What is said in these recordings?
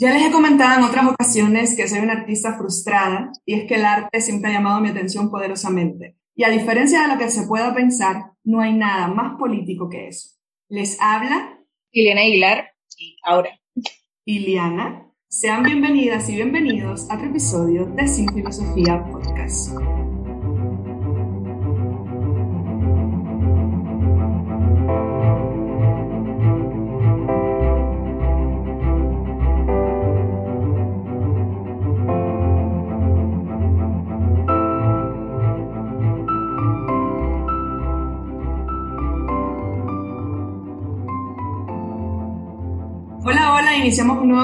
Ya les he comentado en otras ocasiones que soy una artista frustrada y es que el arte siempre ha llamado mi atención poderosamente. Y a diferencia de lo que se pueda pensar, no hay nada más político que eso. Les habla Ileana Aguilar y ahora Iliana. Sean bienvenidas y bienvenidos a otro episodio de Sin Filosofía Podcast.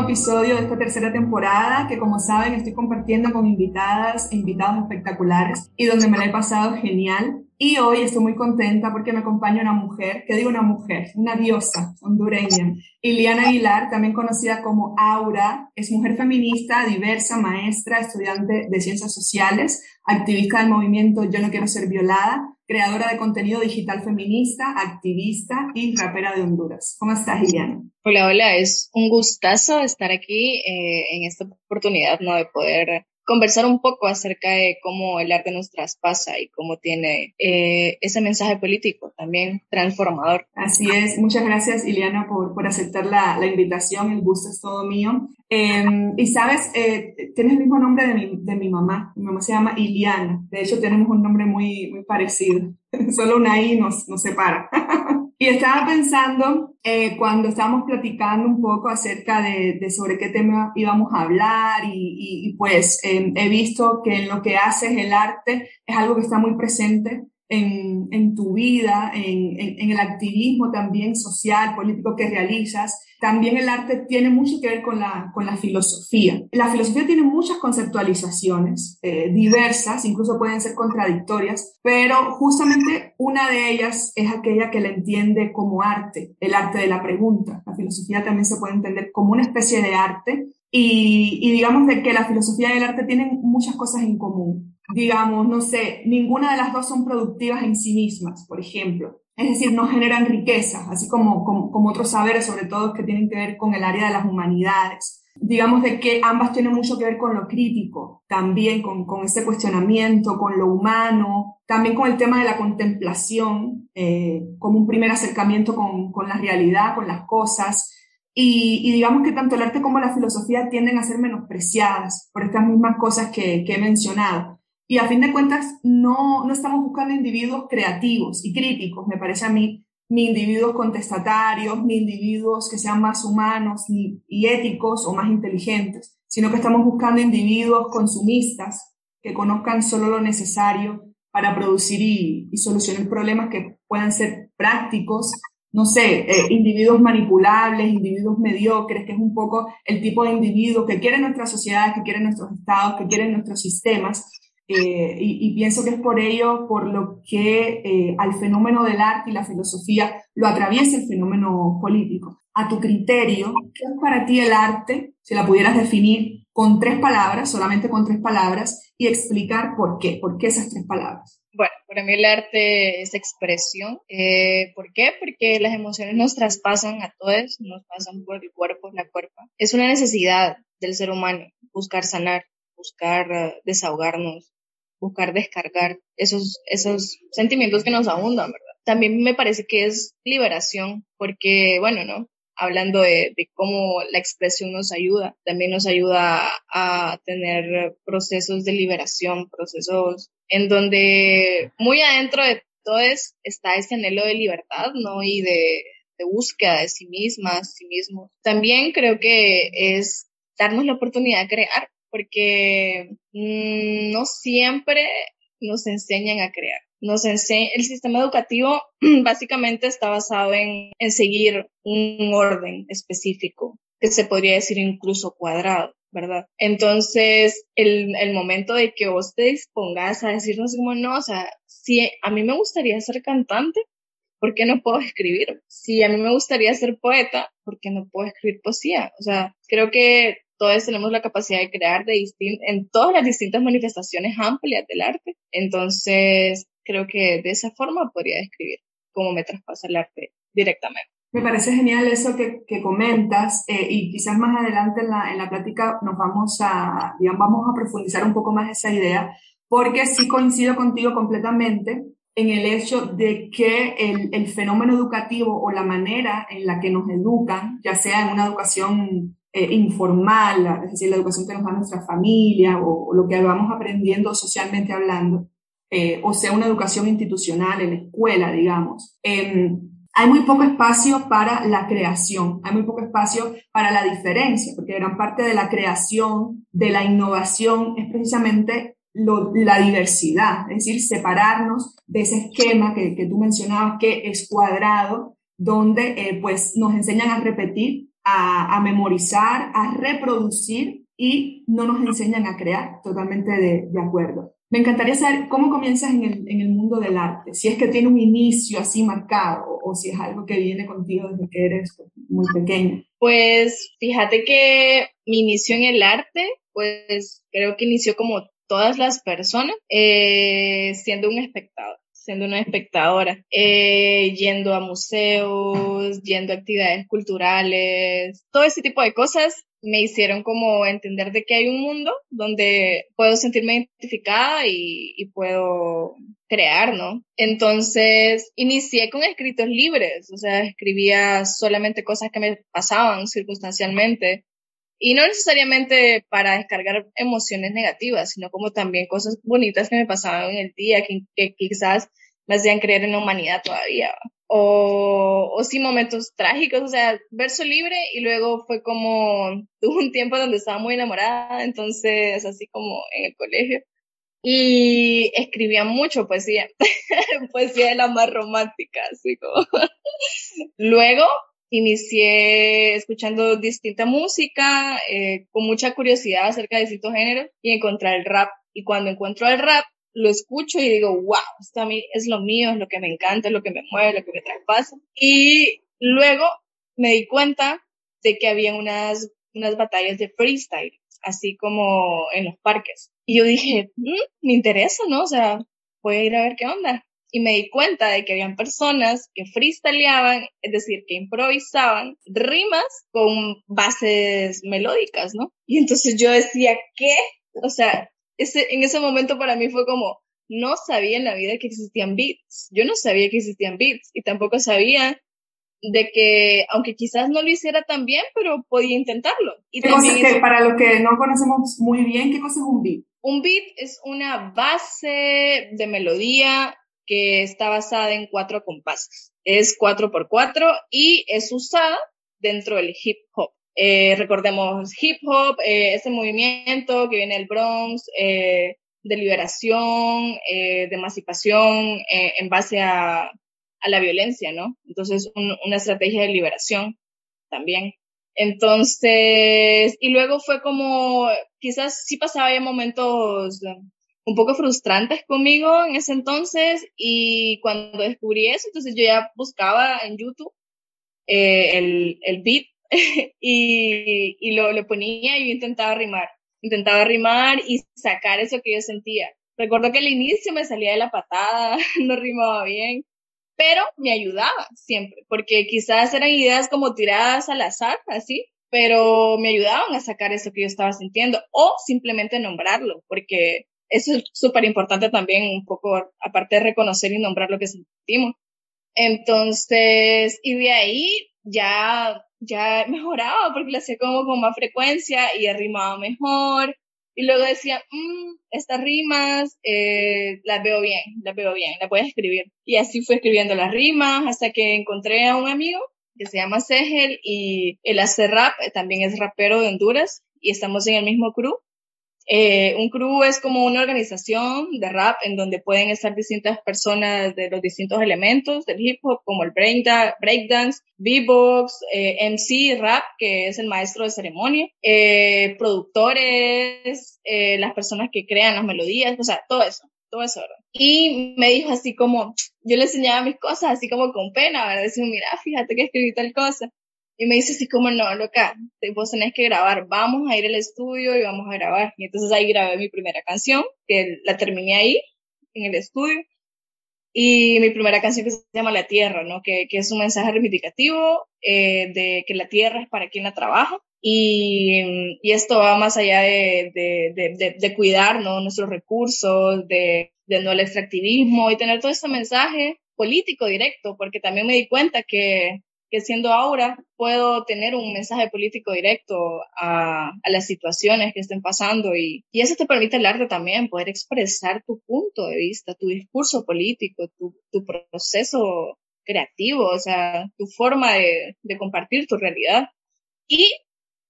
Episodio de esta tercera temporada que como saben estoy compartiendo con invitadas e invitados espectaculares y donde me la he pasado genial. Y hoy estoy muy contenta porque me acompaña una mujer, que digo una mujer, una diosa hondureña, Iliana Aguilar, también conocida como Aura, es mujer feminista, diversa, maestra, estudiante de ciencias sociales, activista del movimiento Yo no quiero ser violada, creadora de contenido digital feminista, activista y rapera de Honduras. ¿Cómo estás, Iliana? Hola, hola, es un gustazo estar aquí eh, en esta oportunidad, ¿no? De poder conversar un poco acerca de cómo el arte nos traspasa y cómo tiene eh, ese mensaje político también transformador. Así es, muchas gracias Iliana por, por aceptar la, la, invitación, el gusto es todo mío. Em, y sabes, eh, tienes el mismo nombre de mi, de mi mamá, mi mamá se llama Iliana, de hecho tenemos un nombre muy, muy parecido, solo una I nos, nos separa. Y estaba pensando, eh, cuando estábamos platicando un poco acerca de, de, sobre qué tema íbamos a hablar y, y, pues eh, he visto que en lo que haces el arte es algo que está muy presente en, tu vida, en, el activismo también social, político que realizas. También el arte tiene mucho que ver con la, filosofía. La filosofía tiene muchas conceptualizaciones eh, diversas, incluso pueden ser contradictorias, pero justamente una de ellas es aquella que la entiende como arte, el arte de la pregunta. La filosofía también se puede entender como una especie de arte y, digamos que la filosofía y el arte tienen muchas cosas en común digamos, no sé, ninguna de las dos son productivas en sí mismas, por ejemplo. Es decir, no generan riqueza, así como, como, otros saberes, sobre todo que tienen que ver con el área de las humanidades. Digamos de que ambas tienen mucho que ver con lo crítico, también con, con ese cuestionamiento, con lo humano, también con el tema de la contemplación, eh, como un primer acercamiento con, con la realidad, con las cosas. Y, digamos que tanto el arte como la filosofía tienden a ser menospreciadas por estas mismas cosas que he mencionado. Y a fin de cuentas, no, no estamos buscando individuos creativos y críticos, me parece a mí, ni individuos contestatarios, ni individuos que sean más humanos ni, y éticos o más inteligentes, sino que estamos buscando individuos consumistas que conozcan solo lo necesario para producir y, solucionar problemas que puedan ser prácticos, no sé, eh, individuos manipulables, individuos mediocres, que es un poco el tipo de individuo que quieren nuestras sociedades, que quieren nuestros estados, que quieren nuestros sistemas, eh, y, y, pienso que es por ello por lo que eh, al fenómeno del arte y la filosofía lo atraviesa el fenómeno político. A tu criterio, ¿qué es para ti el arte? Si la pudieras definir con tres palabras, solamente con tres palabras, y explicar por qué, por qué esas tres palabras. Bueno, para mí el arte es expresión. Eh, ¿Por qué? Porque las emociones nos traspasan a todos, nos pasan por el cuerpo, la cuerpa. Es una necesidad del ser humano buscar sanar, buscar uh, desahogarnos, buscar descargar esos, esos sentimientos que nos abundan, ¿verdad? También me parece que es liberación, porque, bueno, ¿no? Hablando de, de cómo la expresión nos ayuda, también nos ayuda a, tener procesos de liberación, procesos en donde muy adentro de todo es, está ese anhelo de libertad, ¿no? Y de, de búsqueda de sí mismas, sí mismos. También creo que es darnos la oportunidad de crear, porque mmm, no siempre nos enseñan a crear. Nos enseña, el sistema educativo básicamente está basado en, en seguir un orden específico, que se podría decir incluso cuadrado. ¿verdad? Entonces, el, el, momento de que vos te dispongas a decirnos como no, o sea, si a mí me gustaría ser cantante, ¿por qué no puedo escribir? Si a mí me gustaría ser poeta, ¿por qué no puedo escribir poesía? O sea, creo que todos tenemos la capacidad de crear de en todas las distintas manifestaciones amplias del arte. Entonces, creo que de esa forma podría describir cómo me traspasa el arte directamente. Me parece genial eso que, que comentas eh, y quizás más adelante en la, en la plática nos vamos a, digamos, vamos a profundizar un poco más esa idea, porque sí coincido contigo completamente en el hecho de que el, el, fenómeno educativo o la manera en la que nos educan, ya sea en una educación eh, informal, es decir, la educación que nos da nuestra familia o, lo que vamos aprendiendo socialmente hablando, eh, o sea, una educación institucional en la escuela, digamos. Eh, hay muy poco espacio para la creación, hay muy poco espacio para la diferencia, porque gran parte de la creación, de la innovación, es precisamente la diversidad, es decir, separarnos de ese esquema que, que tú mencionabas que es cuadrado, donde eh, pues nos enseñan a repetir, a, memorizar, a reproducir y no nos enseñan a crear, totalmente de, acuerdo. Me encantaría saber cómo comienzas en el, en el, mundo del arte, si es que tiene un inicio así marcado o, o si es algo que viene contigo desde que eres muy pequeña. Pues fíjate que mi inicio en el arte, pues creo que inició como todas las personas, eh, siendo un espectador siendo una espectadora, eh, yendo a museos, yendo a actividades culturales, todo ese tipo de cosas me hicieron como entender de que hay un mundo donde puedo sentirme identificada y, y, puedo crear, ¿no? Entonces, inicié con escritos libres, o sea, escribía solamente cosas que me pasaban circunstancialmente y no necesariamente para descargar emociones negativas, sino como también cosas bonitas que me pasaban en el día, que, que quizás me hacían creer en la humanidad todavía. O, o sí momentos trágicos, o sea, verso libre y luego fue como, tuve un tiempo donde estaba muy enamorada, entonces así como en el colegio. Y escribía mucho poesía, poesía de la más romántica, así como. luego inicié escuchando distinta música, eh, con mucha curiosidad acerca de distintos géneros y encontré el rap. Y cuando encuentro el rap, lo escucho y digo, wow, esto a mí es lo mío, es lo que me encanta, es lo que me mueve, lo que me traspasa. Y luego me di cuenta de que había unas, unas batallas de freestyle, así como en los parques. Y yo dije, mmm, me interesa, ¿no? O sea, voy a ir a ver qué onda y me di cuenta de que habían personas que freestyleaban, es decir, que improvisaban rimas con bases melódicas, ¿no? Y entonces yo decía, ¿qué? O sea, ese, en ese momento para mí fue como, no sabía en la vida que existían beats. Yo no sabía que existían beats y tampoco sabía de que, aunque quizás no lo hiciera tan bien, pero podía intentarlo. Y ¿Qué también que, para los que no conocemos muy bien, ¿qué cosa es un beat? Un beat es una base de melodía que está basada en cuatro compases. Es cuatro por cuatro y es usada dentro del hip hop. Eh, recordemos hip hop, eh, ese movimiento que viene del Bronx, eh, de liberación, eh, de emancipación en base a, a, la violencia, ¿no? Entonces, un, una estrategia de liberación también. Entonces, y luego fue como, quizás sí pasaba ya momentos un poco frustrantes conmigo en ese entonces y cuando descubrí eso, entonces yo ya buscaba en YouTube eh, el, el beat y, y lo, lo ponía y yo intentaba rimar, intentaba rimar y sacar eso que yo sentía. Recuerdo que al inicio me salía de la patada, no rimaba bien, pero me ayudaba siempre, porque quizás eran ideas como tiradas al azar, así, pero me ayudaban a sacar eso que yo estaba sintiendo o simplemente nombrarlo, porque eso es súper importante también, un poco, aparte de reconocer y nombrar lo que sentimos. Entonces, y de ahí ya, ya mejoraba porque lo hacía como con más frecuencia y rimaba mejor. Y luego decía, mmm, estas rimas eh, las veo bien, las veo bien, las voy a escribir. Y así fui escribiendo las rimas hasta que encontré a un amigo que se llama Segel y él hace rap, también es rapero de Honduras y estamos en el mismo crew. Eh, un crew es como una organización de rap en donde pueden estar distintas personas de los distintos elementos del hip hop, como el breakdance, beatbox, eh, MC, rap, que es el maestro de ceremonia, eh, productores, las personas que crean las melodías, o sea, todo eso, todo eso. Y me dijo así como, yo le enseñaba mis cosas así como con pena, ¿verdad? Decía, mira, fíjate que escribí tal cosa. Y me dice así como, no, loca, vos tenés que grabar, vamos a ir al estudio y vamos a grabar. Y entonces ahí grabé mi primera canción, que la terminé ahí, en el estudio. Y mi primera canción que se llama La Tierra, ¿no? Que, que es un mensaje reivindicativo eh, de que la tierra es para quien la trabaja. Y, y esto va más allá de, de, de, de cuidar ¿no? nuestros recursos, de, no el extractivismo y tener todo este mensaje político directo, porque también me di cuenta que que siendo Aura puedo tener un mensaje político directo a, las situaciones que estén pasando y, eso te permite el arte también, poder expresar tu punto de vista, tu discurso político, tu, tu proceso creativo, o sea, tu forma de, compartir tu realidad. Y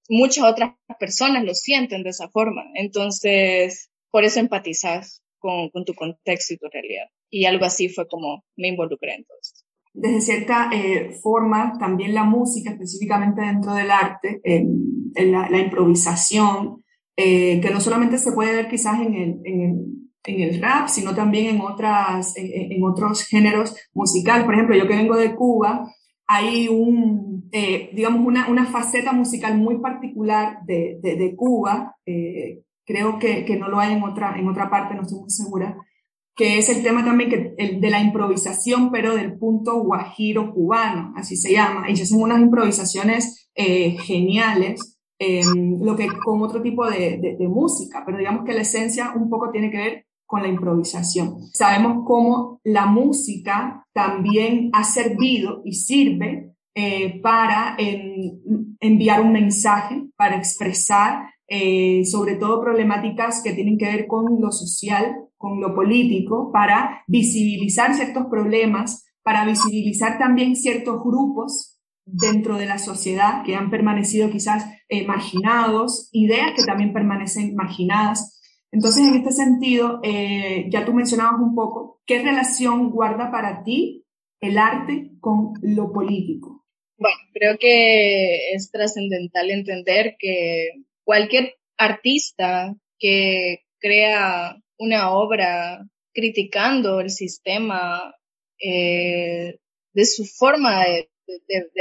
muchas otras personas lo sienten de esa forma. Entonces, por eso empatizas con, con tu contexto y tu realidad. Y algo así fue como me involucré en todo esto desde cierta eh, forma también la música, específicamente dentro del arte, en, la, improvisación, eh, que no solamente se puede ver quizás en el, en el, rap, sino también en, otras, en, otros géneros musicales. Por ejemplo, yo que vengo de Cuba, hay un, eh, digamos, una, una, faceta musical muy particular de, de, de Cuba, creo que, que, no lo hay en otra, en otra parte, no estoy muy segura, que es el tema también que, el, de la improvisación, pero del punto guajiro cubano, así se llama, se hacen unas improvisaciones eh, geniales, lo que con otro tipo de, de, música, pero digamos que la esencia un poco tiene que ver con la improvisación. Sabemos cómo la música también ha servido y sirve eh, para enviar un mensaje, para expresar eh, sobre todo problemáticas que tienen que ver con lo social, con lo político, para visibilizar ciertos problemas, para visibilizar también ciertos grupos dentro de la sociedad que han permanecido quizás eh, marginados, ideas que también permanecen marginadas. Entonces, en este sentido, eh, ya tú mencionabas un poco, ¿qué relación guarda para ti el arte con lo político? Bueno, creo que es trascendental entender que cualquier artista que crea una obra criticando el sistema eh, de su forma de,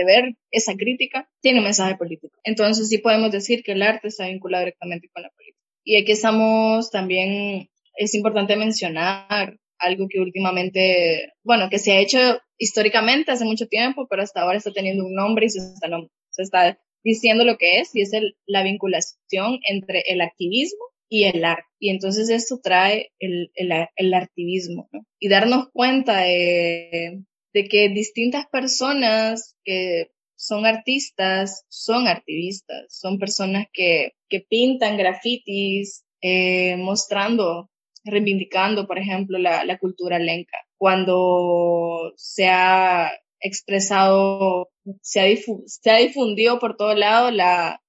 ver esa crítica, tiene un mensaje político. Entonces sí podemos decir que el arte está vinculado directamente con la política. Y aquí estamos también, es importante mencionar algo que últimamente, bueno, que se ha hecho históricamente hace mucho tiempo, pero hasta ahora está teniendo un nombre y se está, se está diciendo lo que es, y es la vinculación entre el activismo y el arte. Y entonces esto trae el, el, el activismo. Y darnos cuenta de, que distintas personas que son artistas, son activistas, son personas que, que pintan grafitis, eh, mostrando, reivindicando, por ejemplo, la, la cultura lenca. Cuando se ha expresado, se ha, se ha difundido por todo lado la,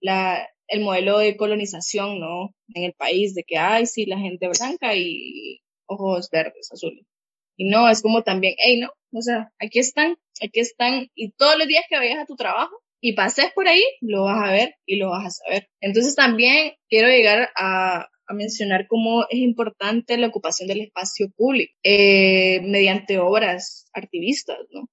la, el modelo de colonización, ¿no? En el país, de que, ay, sí, la gente blanca y ojos verdes, azules. Y no, es como también, hey, no, o sea, aquí están, aquí están, y todos los días que vayas a tu trabajo y pases por ahí, lo vas a ver y lo vas a saber. Entonces también quiero llegar a, a mencionar cómo es importante la ocupación del espacio público eh, mediante obras activistas, ¿no?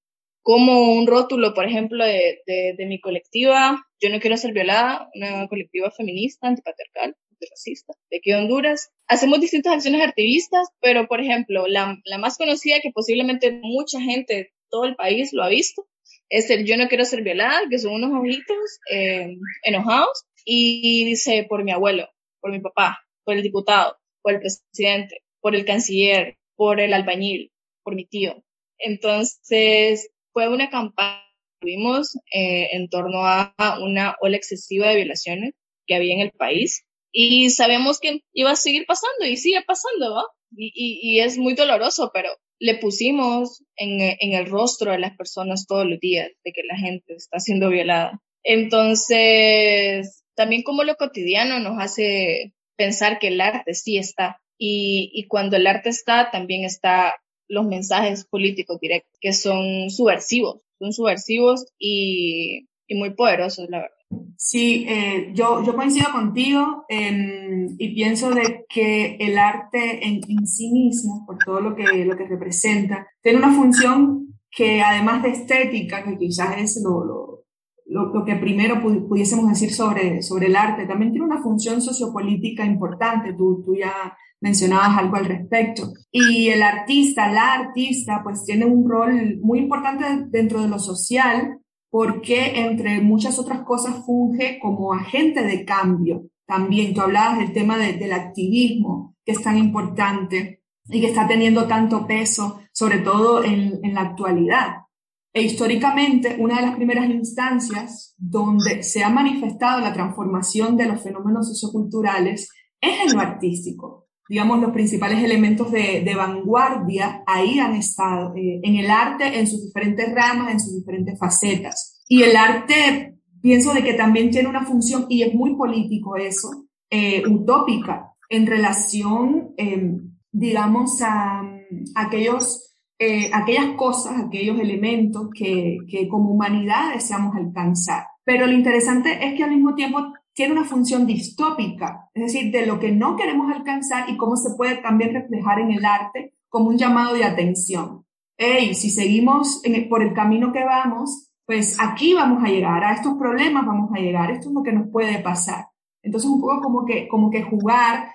Como un rótulo, por ejemplo, de, de, mi colectiva, Yo no quiero ser violada, una colectiva feminista, antipatriarcal, antirracista, de aquí de Honduras. Hacemos distintas acciones activistas, pero, por ejemplo, la, la más conocida que posiblemente mucha gente, todo el país lo ha visto, es el Yo no quiero ser violada, que son unos ojitos eh, enojados, y dice por mi abuelo, por mi papá, por el diputado, por el presidente, por el canciller, por el albañil, por mi tío. Entonces, fue una campaña que tuvimos eh, en torno a una ola excesiva de violaciones que había en el país y sabemos que iba a seguir pasando y sigue pasando, ¿va? Y, y, es muy doloroso, pero le pusimos en, en, el rostro de las personas todos los días de que la gente está siendo violada. Entonces, también como lo cotidiano nos hace pensar que el arte sí está. Y, y cuando el arte está, también está los mensajes políticos directos, que son subversivos, son subversivos y, y muy poderosos, la verdad. Sí, eh, yo, yo coincido contigo em, y pienso de que el arte en, en, sí mismo, por todo lo que, lo que representa, tiene una función que además de estética, que quizás es lo, lo, lo, que primero pudiésemos decir sobre, sobre el arte, también tiene una función sociopolítica importante. Tú, tú ya mencionabas algo al respecto. Y el artista, la artista, pues tiene un rol muy importante dentro de lo social porque entre muchas otras cosas funge como agente de cambio. También tú hablabas del tema del activismo, que es tan importante y que está teniendo tanto peso, sobre todo en, en la actualidad. E históricamente, una de las primeras instancias donde se ha manifestado la transformación de los fenómenos socioculturales es en lo artístico. Digamos, los principales elementos de, de vanguardia ahí han estado, eh, en el arte, en sus diferentes ramas, en sus diferentes facetas. Y el arte, pienso de que también tiene una función, y es muy político eso, eh, utópica, en relación, eh, digamos, a, a aquellos eh, aquellas cosas, aquellos elementos que, que como humanidad deseamos alcanzar. Pero lo interesante es que al mismo tiempo tiene una función distópica, es decir, de lo que no queremos alcanzar y cómo se puede también reflejar en el arte como un llamado de atención. Hey, si seguimos por el camino que vamos, pues aquí vamos a llegar, a estos problemas vamos a llegar, esto es lo que nos puede pasar. Entonces, un poco como que, como que jugar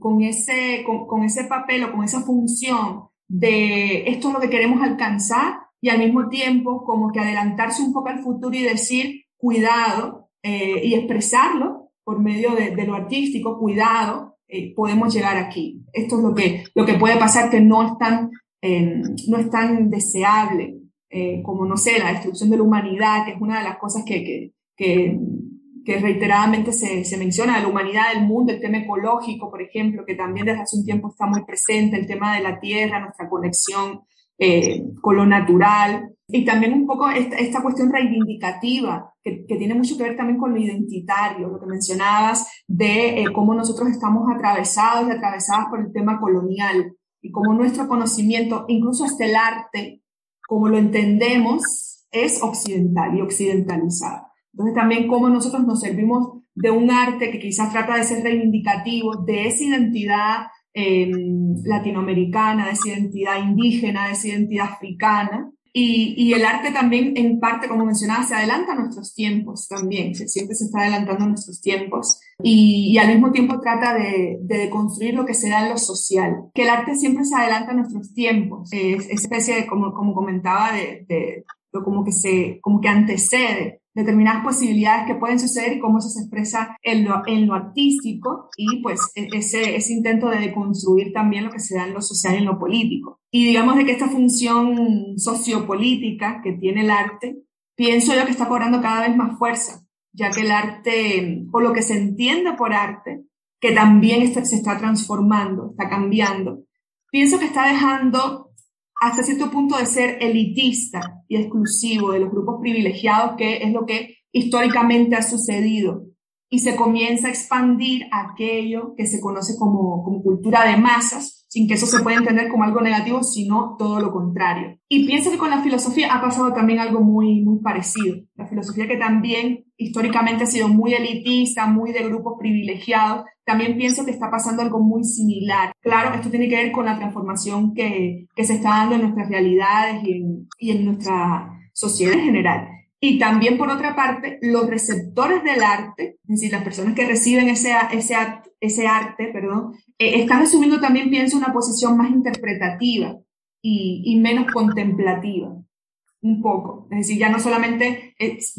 con, ese, con, ese papel o con esa función de esto es lo que queremos alcanzar y al mismo tiempo como que adelantarse un poco al futuro y decir cuidado eh, y expresarlo por medio de, lo artístico, cuidado, eh, podemos llegar aquí. Esto es lo que, lo que puede pasar que no es tan, eh, no es tan deseable como, no sé, la destrucción de la humanidad, que es una de las cosas que, que, que que reiteradamente se, se, menciona, de la humanidad, del mundo, el tema ecológico, por ejemplo, que también desde hace un tiempo está muy presente, el tema de la tierra, nuestra conexión eh, con lo natural, y también un poco esta, cuestión reivindicativa, que, que, tiene mucho que ver también con lo identitario, lo que mencionabas de eh, cómo nosotros estamos atravesados y atravesadas por el tema colonial, y cómo nuestro conocimiento, incluso hasta el arte, como lo entendemos, es occidental y occidentalizado. Entonces también cómo nosotros nos servimos de un arte que quizás trata de ser reivindicativo de esa identidad em, latinoamericana, de esa identidad indígena, de esa identidad africana. Y, el arte también, en parte, como mencionaba, se adelanta a nuestros tiempos también, se, siempre se está adelantando a nuestros tiempos. Y, al mismo tiempo trata de, construir lo que será en lo social, que el arte siempre se adelanta a nuestros tiempos, es, especie de, como, como comentaba, de, de, como que se, como que antecede determinadas posibilidades que pueden suceder y cómo se expresa en lo, en lo artístico y pues e, ese, ese intento de deconstruir también lo que se da en lo social y en lo político. Y digamos de que esta función sociopolítica que tiene el arte, pienso yo que está cobrando cada vez más fuerza, ya que el arte, o lo que se entiende por arte, que también está, se está transformando, está cambiando, pienso que está dejando hasta cierto punto de ser elitista y exclusivo de los grupos privilegiados, que es lo que históricamente ha sucedido, y se comienza a expandir aquello que se conoce como, cultura de masas, sin que eso se pueda entender como algo negativo, sino todo lo contrario. Y pienso que con la filosofía ha pasado también algo muy, muy parecido. La filosofía que también históricamente ha sido muy elitista, muy de grupos privilegiados, también pienso que está pasando algo muy similar. Claro, esto tiene que ver con la transformación que, que se está dando en nuestras realidades y en, y en nuestra sociedad en general. Y también, por otra parte, los receptores del arte, es decir, las personas que reciben ese, ese, ese arte, perdón, eh, están asumiendo también, pienso, una posición más interpretativa y, menos contemplativa, un poco. Es decir, ya no solamente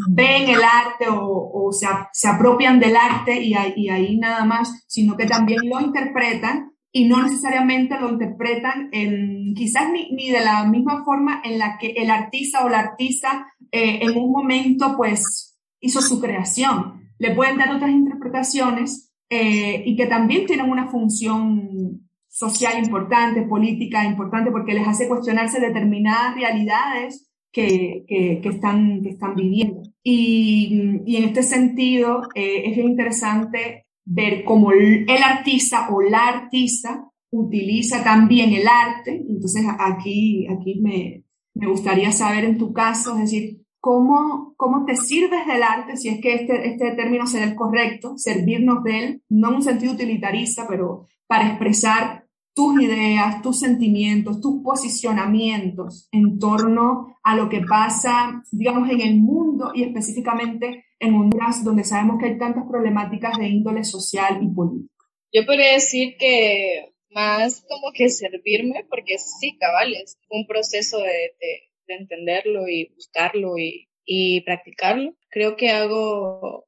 ven el arte o, o se, se, apropian del arte y, y ahí nada más, sino que también lo interpretan y no necesariamente lo interpretan en, quizás ni, ni, de la misma forma en la que el artista o la artista eh, en un momento pues hizo su creación. Le pueden dar otras interpretaciones eh, y que también tienen una función social importante, política importante, porque les hace cuestionarse determinadas realidades que, que, que están, que están viviendo. Y, y en este sentido eh, es interesante ver cómo el artista o la artista utiliza también el arte. Entonces aquí, aquí me, me gustaría saber en tu caso, es decir, cómo, cómo te sirves del arte, si es que este, este término será el correcto, servirnos de él, no en un sentido utilitarista, pero para expresar tus ideas, tus sentimientos, tus posicionamientos en torno a lo que pasa, digamos, en el mundo y específicamente en Honduras, donde sabemos que hay tantas problemáticas de índole social y político. Yo podría decir que más como que servirme, porque sí, cabal, es un proceso de, entenderlo y buscarlo y, y practicarlo. Creo que hago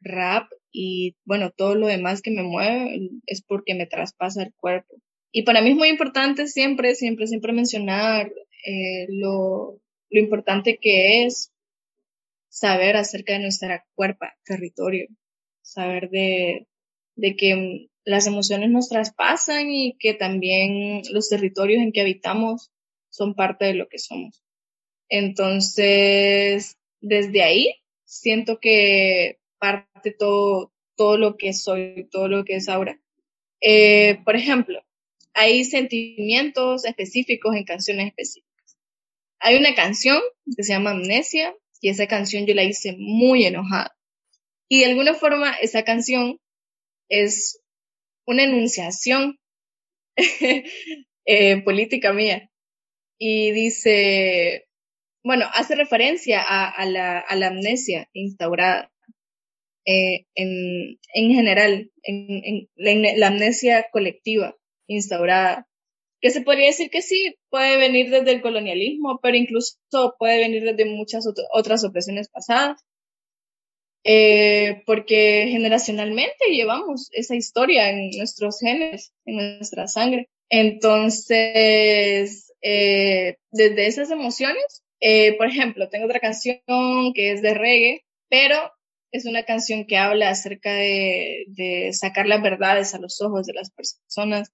rap y bueno, todo lo demás que me mueve es porque me traspasa el cuerpo. Y para mí es muy importante siempre, siempre, siempre mencionar eh, lo, lo importante que es saber acerca de nuestra cuerpo, territorio, saber de, de que las emociones nos traspasan y que también los territorios en que habitamos son parte de lo que somos. Entonces, desde ahí siento que parte todo, todo lo que soy, todo lo que es ahora. Eh, por ejemplo, hay sentimientos específicos en canciones específicas. Hay una canción que se llama Amnesia y esa canción yo la hice muy enojada. Y de alguna forma esa canción es una enunciación eh, política mía. Y dice, bueno, hace referencia a, la, amnesia instaurada eh, en, en, general, en, la, amnesia colectiva instaurada, que se podría decir que sí, puede venir desde el colonialismo, pero incluso puede venir desde muchas otras opresiones pasadas, eh, porque generacionalmente llevamos esa historia en nuestros genes, en nuestra sangre. Entonces, eh, desde esas emociones, eh, por ejemplo, tengo otra canción que es de reggae, pero es una canción que habla acerca de, de sacar las verdades a los ojos de las personas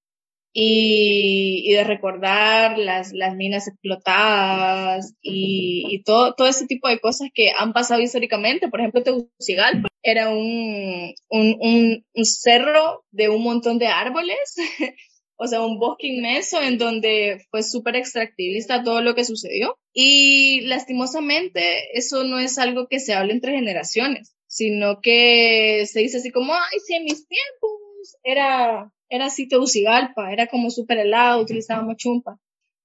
y, y de recordar las, las minas explotadas y, y, todo, todo ese tipo de cosas que han pasado históricamente. Por ejemplo, Tegucigalpa era un, un, un, un cerro de un montón de árboles, o sea, un bosque inmenso en donde fue súper extractivista todo lo que sucedió. Y lastimosamente eso no es algo que se hable entre generaciones, sino que se dice así como, ay, si en mis tiempos era era así Tegucigalpa, era como súper helado, utilizábamos chumpa.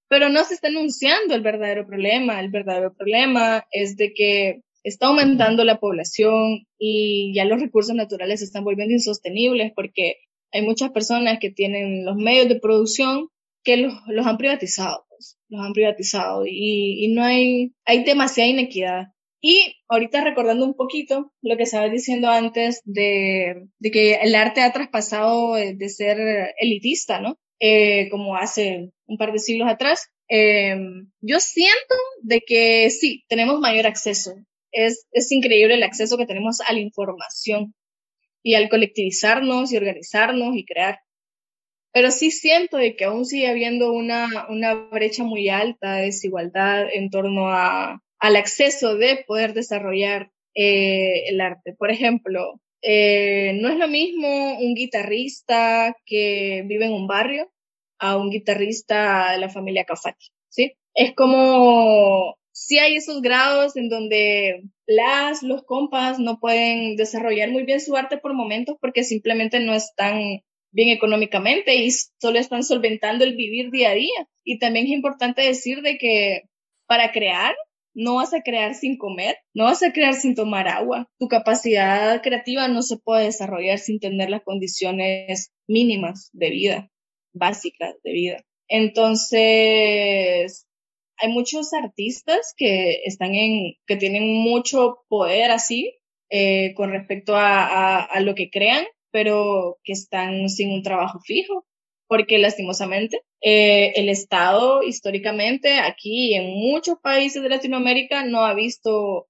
Pero no se está anunciando el verdadero problema. El verdadero problema es de que está aumentando la población y ya los recursos naturales se están volviendo insostenibles porque hay muchas personas que tienen los medios de producción que los, los han privatizado, pues, los han privatizado y, y no hay, hay demasiada inequidad. Y ahorita recordando un poquito lo que estaba diciendo antes de, de que el arte ha traspasado de ser elitista, ¿no? Eh, como hace un par de siglos atrás. Eh, yo siento de que sí, tenemos mayor acceso. Es, es increíble el acceso que tenemos a la información y al colectivizarnos y organizarnos y crear. Pero sí siento de que aún sigue habiendo una, una brecha muy alta de desigualdad en torno a, al acceso de poder desarrollar eh, el arte. Por ejemplo, eh, no es lo mismo un guitarrista que vive en un barrio a un guitarrista de la familia Cafati, ¿sí? Es como si hay esos grados en donde las, los compas no pueden desarrollar muy bien su arte por momentos porque simplemente no están bien económicamente y solo están solventando el vivir día a día. Y también es importante decir de que para crear no vas a crear sin comer, no vas a crear sin tomar agua. Tu capacidad creativa no se puede desarrollar sin tener las condiciones mínimas de vida, básicas de vida. Entonces, hay muchos artistas que están en, que tienen mucho poder así, eh, con respecto a, lo que crean, pero que están sin un trabajo fijo porque lastimosamente eh, el Estado históricamente aquí en muchos países de Latinoamérica no ha visto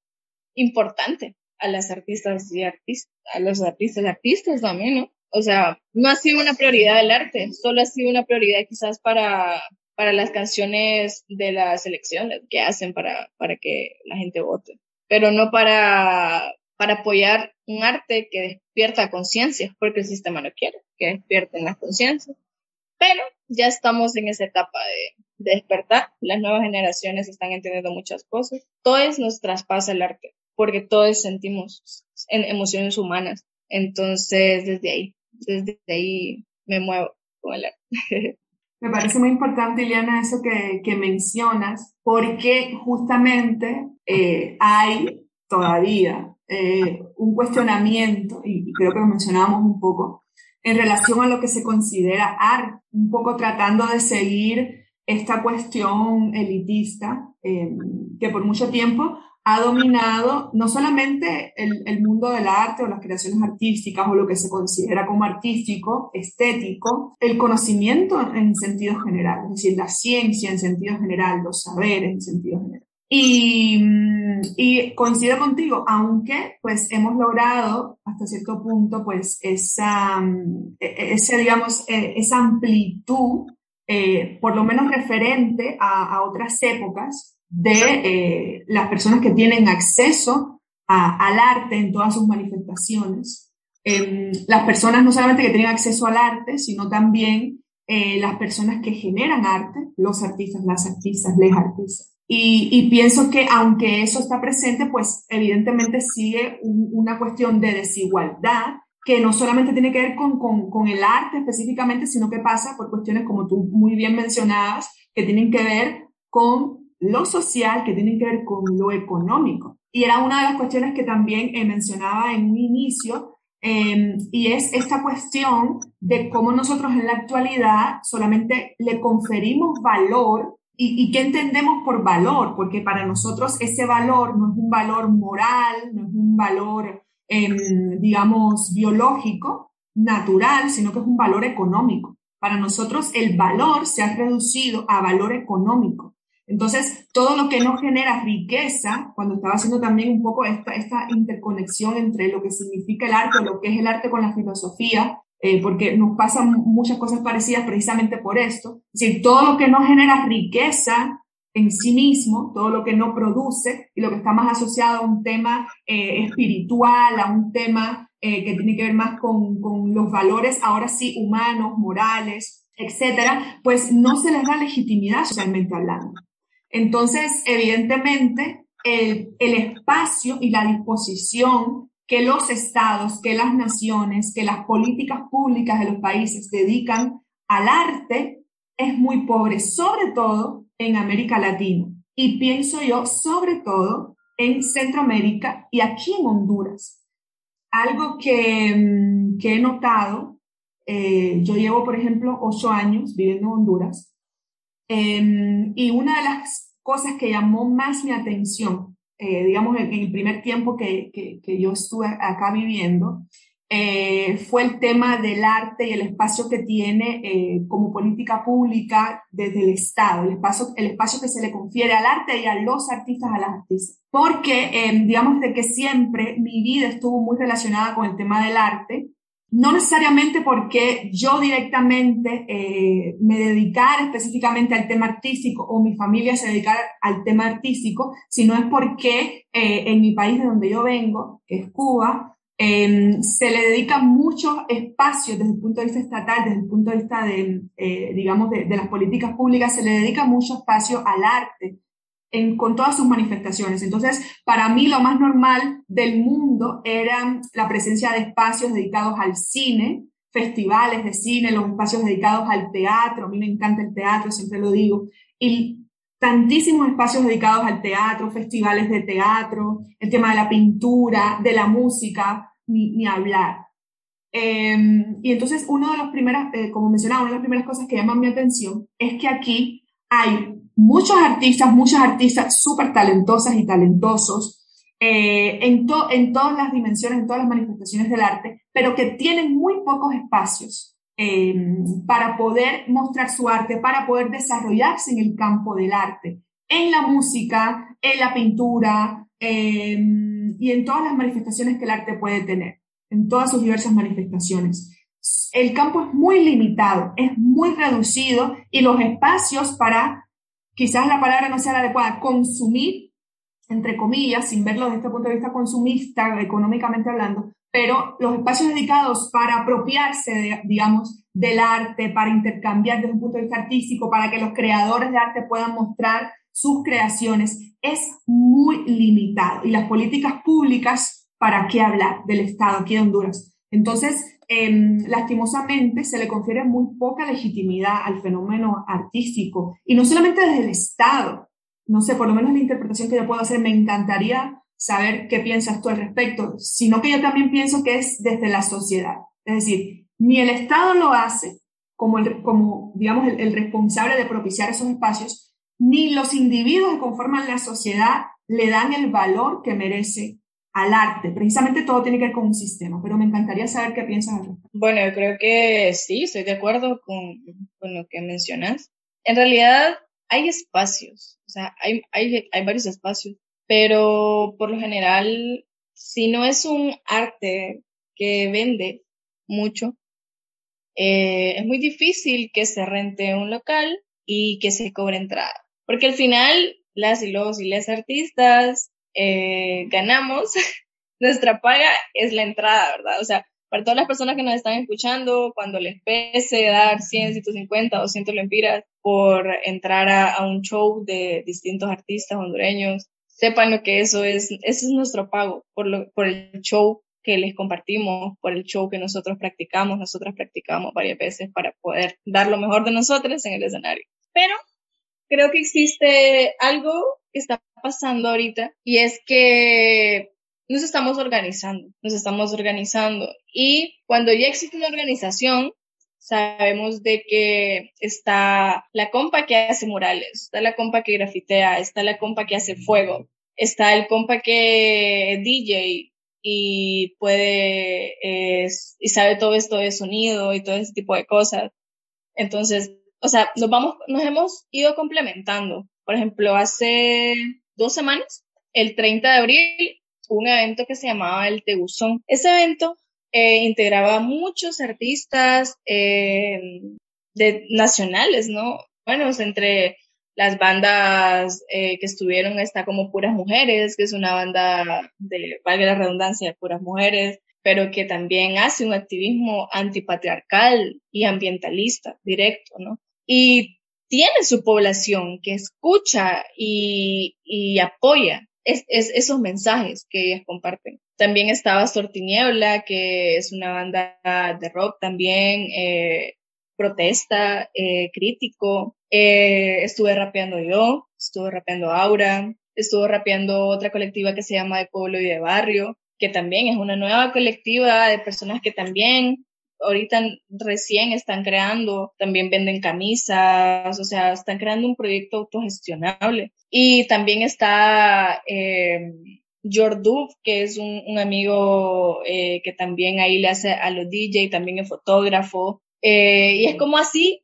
importante a las artistas y artistas, a los artistas y artistas también, ¿no? O sea, no ha sido una prioridad el arte, solo ha sido una prioridad quizás para, para las canciones de las elecciones que hacen para, para que la gente vote, pero no para, para apoyar un arte que despierta conciencia, porque el sistema no quiere que despierten las conciencias. Pero ya estamos en esa etapa de, despertar. Las nuevas generaciones están entendiendo muchas cosas. Todos nos traspasa el arte, porque todos sentimos en emociones humanas. Entonces, desde ahí, desde ahí me muevo con el arte. Me parece muy importante, Ileana, eso que, mencionas, porque justamente eh, hay todavía eh, un cuestionamiento, y creo que lo mencionábamos un poco, en relación a lo que se considera arte, un poco tratando de seguir esta cuestión elitista eh, que por mucho tiempo ha dominado no solamente el, el, mundo del arte o las creaciones artísticas o lo que se considera como artístico, estético, el conocimiento en sentido general, es decir, la ciencia en sentido general, los saberes en sentido general. Y, y coincido contigo, aunque pues hemos logrado hasta cierto punto pues esa, e, ese, digamos, e, esa amplitud, eh, por lo menos referente a otras épocas, de eh, las personas que tienen acceso al arte en todas sus manifestaciones. Em, las personas no solamente que tienen acceso al arte, sino también eh, las personas que generan arte, los artistas, las artistas, les artistas. Y, pienso que aunque eso está presente, pues evidentemente sigue una cuestión de desigualdad que no solamente tiene que ver con, con, con, el arte específicamente, sino que pasa por cuestiones como tú muy bien mencionabas, que tienen que ver con lo social que tiene que ver con lo económico. Y era una de las cuestiones que también eh, mencionaba en un inicio, em, y es esta cuestión de cómo nosotros en la actualidad solamente le conferimos valor y, y qué entendemos por valor, porque para nosotros ese valor no es un valor moral, no es un valor, em, digamos, biológico, natural, sino que es un valor económico. Para nosotros el valor se ha reducido a valor económico. Entonces, todo lo que no genera riqueza, cuando estaba haciendo también un poco esta, esta interconexión entre lo que significa el arte lo que es el arte con la filosofía, eh, porque nos pasan muchas cosas parecidas precisamente por esto. Es decir, todo lo que no genera riqueza en sí mismo, todo lo que no produce y lo que está más asociado a un tema eh, espiritual, a un tema eh, que tiene que ver más con, con los valores, ahora sí, humanos, morales, etcétera, pues no se les da legitimidad socialmente hablando. Entonces, evidentemente, el, espacio y la disposición que los estados, que las naciones, que las políticas públicas de los países dedican al arte es muy pobre, sobre todo en América Latina. Y pienso yo, sobre todo en Centroamérica y aquí en Honduras. Algo que, mm, he notado, eh, yo llevo, por ejemplo, ocho años viviendo en Honduras Em, y una de las cosas que llamó más mi atención, eh, digamos, en, el primer tiempo que, que, yo estuve acá viviendo, eh, fue el tema del arte y el espacio que tiene eh, como política pública desde el Estado, el espacio, el espacio que se le confiere al arte y a los artistas, a las artistas. Porque, em, digamos, de que siempre mi vida estuvo muy relacionada con el tema del arte, no necesariamente porque yo directamente eh, me dedicara específicamente al tema artístico o mi familia se dedicara al tema artístico, sino es porque eh, en mi país de donde yo vengo, que es Cuba, em, se le dedica mucho espacio desde el punto de vista estatal, desde el punto de vista de, eh, digamos, de, de las políticas públicas, se le dedica mucho espacio al arte, con todas sus manifestaciones. Entonces, para mí lo más normal del mundo era la presencia de espacios dedicados al cine, festivales de cine, los espacios dedicados al teatro. A mí me encanta el teatro, siempre lo digo. Y tantísimos espacios dedicados al teatro, festivales de teatro, el tema de la pintura, de la música, ni, hablar. Em, y entonces, uno de los primeros, eh, como mencionaba, una de las primeras cosas que llaman mi atención es que aquí hay muchos artistas, muchas artistas súper talentosas y talentosos eh, en, en todas las dimensiones, en todas las manifestaciones del arte, pero que tienen muy pocos espacios eh, para poder mostrar su arte, para poder desarrollarse en el campo del arte, en la música, en la pintura eh, y en todas las manifestaciones que el arte puede tener, en todas sus diversas manifestaciones. El campo es muy limitado, es muy reducido y los espacios para quizás la palabra no sea la adecuada, consumir, entre comillas, sin verlo desde este punto de vista consumista, económicamente hablando, pero los espacios dedicados para apropiarse, digamos, del arte, para intercambiar desde un punto de vista artístico, para que los creadores de arte puedan mostrar sus creaciones, es muy limitado. Y las políticas públicas, ¿para qué hablar del Estado aquí de Honduras? Entonces, Em, lastimosamente se le confiere muy poca legitimidad al fenómeno artístico y no solamente desde el Estado. No sé, por lo menos la interpretación que yo puedo hacer, me encantaría saber qué piensas tú al respecto, sino que yo también pienso que es desde la sociedad. Es decir, ni el Estado lo hace como, el, como digamos, el, responsable de propiciar esos espacios, ni los individuos que conforman la sociedad le dan el valor que merece al arte. Precisamente todo tiene que ver con un sistema, pero me encantaría saber qué piensas. Bueno, yo creo que sí, estoy de acuerdo con, lo que mencionas. En realidad hay espacios, o sea, hay, hay, hay varios espacios, pero por lo general, si no es un arte que vende mucho, eh, es muy difícil que se rente un local y que se cobre entrada, porque al final las y los y las artistas eh, ganamos, nuestra paga es la entrada, ¿verdad? O sea, para todas las personas que nos están escuchando, cuando les pese dar 100, 150, 200 lempiras por entrar a, a, un show de distintos artistas hondureños, sepan lo que eso es, ese es nuestro pago por, lo, por el show que les compartimos, por el show que nosotros practicamos, nosotras practicamos varias veces para poder dar lo mejor de nosotros en el escenario. Pero creo que existe algo que está pasando ahorita y es que nos estamos organizando, nos estamos organizando y cuando ya existe una organización, sabemos de que está la compa que hace murales, está la compa que grafitea, está la compa que hace fuego, está el compa que DJ y puede, y sabe todo esto de sonido y todo ese tipo de cosas. Entonces, o sea, nos vamos, nos hemos ido complementando. Por ejemplo, hace dos semanas, el 30 de abril, un evento que se llamaba el Teguzón. Ese evento eh, integraba muchos artistas eh, de, nacionales, ¿no? Bueno, entre las bandas eh, que estuvieron está como Puras Mujeres, que es una banda de, valga la redundancia, de puras mujeres, pero que también hace un activismo antipatriarcal y ambientalista directo, ¿no? y tiene su población que escucha y, apoya es, esos mensajes que ellas comparten. También estaba Sortiniebla, que es una banda de rock también, eh, protesta, eh, crítico. Eh, estuve rapeando yo, estuve rapeando Aura, estuve rapeando otra colectiva que se llama De Pueblo y de Barrio, que también es una nueva colectiva de personas que también ahorita recién están creando, también venden camisas, o sea, están creando un proyecto autogestionable. Y también está eh, que es un, amigo eh, que también ahí le hace a los DJ, también es fotógrafo. Eh, y es como así,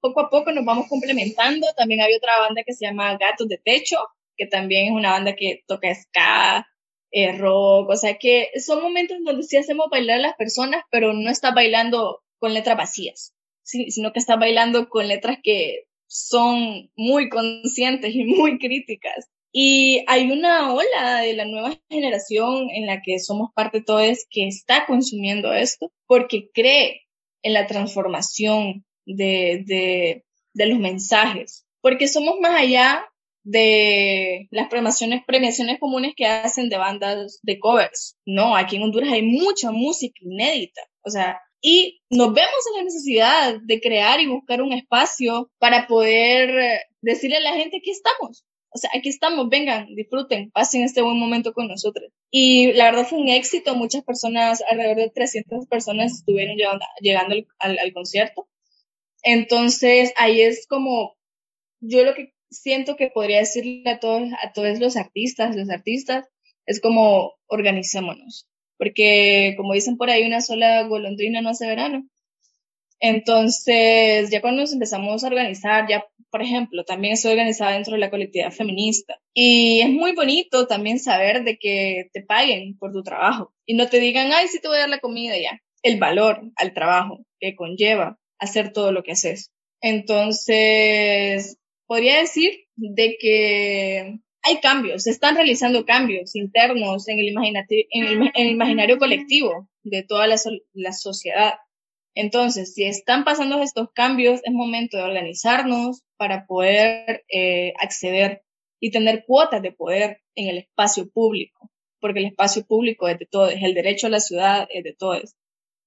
poco a poco nos vamos complementando. También hay otra banda que se llama Gatos de Techo, que también es una banda que toca ska, eh, rock, o sea que son momentos donde sí hacemos bailar a las personas, pero no está bailando con letras vacías, sino que está bailando con letras que son muy conscientes y muy críticas. Y hay una ola de la nueva generación en la que somos parte todos que está consumiendo esto porque cree en la transformación de, de, de los mensajes, porque somos más allá de las premiaciones, premiaciones comunes que hacen de bandas de covers. No, aquí en Honduras hay mucha música inédita. O sea, y nos vemos en la necesidad de crear y buscar un espacio para poder decirle a la gente que estamos. O sea, aquí estamos, vengan, disfruten, pasen este buen momento con nosotros. Y la verdad fue un éxito, muchas personas, alrededor de 300 personas estuvieron llegando, llegando al, al concierto. Entonces, ahí es como, yo lo que siento que podría decirle a todos, a todos los artistas, los artistas, es como organicémonos, porque como dicen por ahí, una sola golondrina no hace verano. Entonces, ya cuando nos empezamos a organizar, ya, por ejemplo, también estoy organizada dentro de la colectividad feminista. Y es muy bonito también saber de que te paguen por tu trabajo y no te digan, ay, sí te voy a dar la comida ya. El valor al trabajo que conlleva hacer todo lo que haces. Entonces, podría decir de que hay cambios, se están realizando cambios internos en el, en el, imaginario colectivo de toda la, la, sociedad. Entonces, si están pasando estos cambios, es momento de organizarnos para poder eh, acceder y tener cuotas de poder en el espacio público, porque el espacio público es de todos, el derecho a la ciudad es de todos.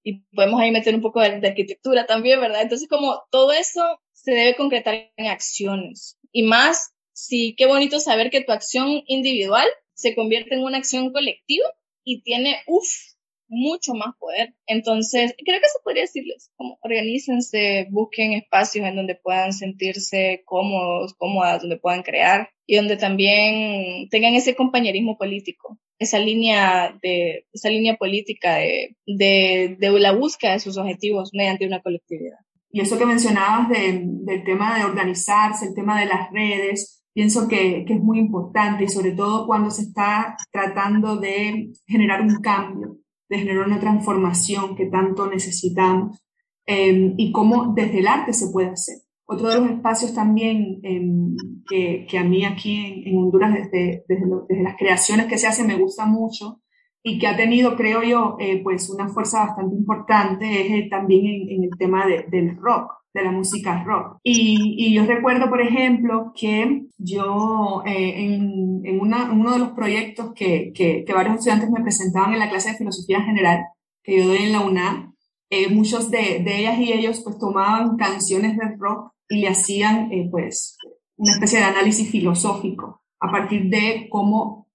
Y podemos ahí meter un poco de, arquitectura también, ¿verdad? Entonces, como todo eso se debe concretar en acciones. Y más, sí, qué bonito saber que tu acción individual se convierte en una acción colectiva y tiene, uff, mucho más poder. Entonces, creo que se podría decirles, como organícense, busquen espacios en donde puedan sentirse cómodos, cómodas, donde puedan crear y donde también tengan ese compañerismo político, esa línea de, esa línea política de, de, de la búsqueda de sus objetivos mediante una colectividad. Y eso que mencionabas del tema de organizarse, el tema de las redes, pienso que, que, es muy importante y sobre todo cuando se está tratando de generar un cambio de generar una transformación que tanto necesitamos em, y cómo desde el arte se puede hacer. Otro de los espacios también em, que, que, a mí aquí en, Honduras, desde, desde, las creaciones que se hacen, me gusta mucho y que ha tenido, creo yo, eh, pues una fuerza bastante importante es eh, también en, el tema de, del rock de la música rock. Y, yo recuerdo, por ejemplo, que yo eh, en, uno de los proyectos que, varios estudiantes me presentaban en la clase de filosofía general que yo doy en la UNAM, eh, muchos de, de, ellas y ellos pues tomaban canciones de rock y le hacían eh, pues una especie de análisis filosófico a partir de cómo,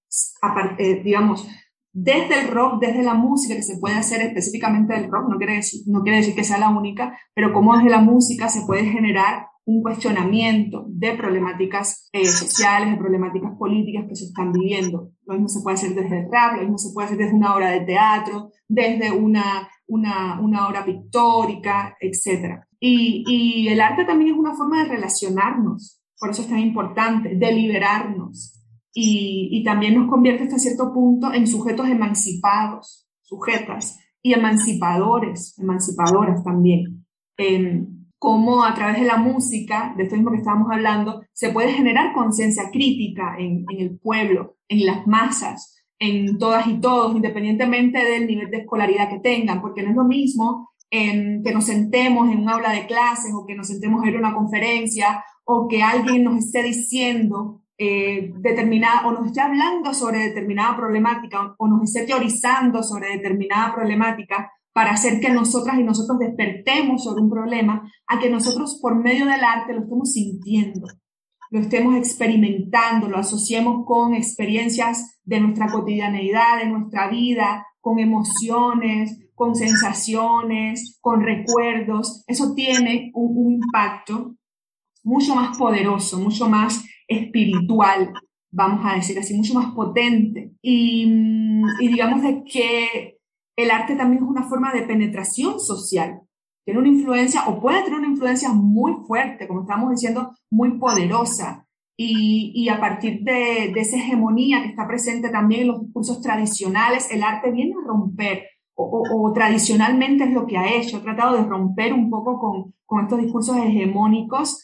digamos, desde el rock, desde la música que se puede hacer específicamente del rock, no quiere decir, que sea la única, pero cómo desde la música se puede generar un cuestionamiento de problemáticas eh, sociales, de problemáticas políticas que se están viviendo. Lo mismo se puede hacer desde el rap, lo mismo se puede hacer desde una obra de teatro, desde una, una, una obra pictórica, etc. Y, y el arte también es una forma de relacionarnos, por eso es tan importante, de liberarnos, y, también nos convierte hasta cierto punto en sujetos emancipados, sujetas y emancipadores, emancipadoras también. Eh, cómo a través de la música, de esto mismo que estábamos hablando, se puede generar conciencia crítica en, el pueblo, en las masas, en todas y todos, independientemente del nivel de escolaridad que tengan, porque no es lo mismo que nos sentemos en un aula de clases o que nos sentemos en una conferencia o que alguien nos esté diciendo eh, determinada o nos esté hablando sobre determinada problemática o nos esté teorizando sobre determinada problemática para hacer que nosotras y nosotros despertemos sobre un problema, a que nosotros por medio del arte lo estemos sintiendo, lo estemos experimentando, lo asociemos con experiencias de nuestra cotidianeidad, de nuestra vida, con emociones, con sensaciones, con recuerdos. Eso tiene un, un impacto mucho más poderoso, mucho más espiritual, vamos a decir así, mucho más potente. Y, digamos de que el arte también es una forma de penetración social. Tiene una influencia o puede tener una influencia muy fuerte, como estamos diciendo, muy poderosa. Y, y a partir de, de, esa hegemonía que está presente también en los discursos tradicionales, el arte viene a romper, o, o, o tradicionalmente es lo que ha hecho, ha tratado de romper un poco con, con estos discursos hegemónicos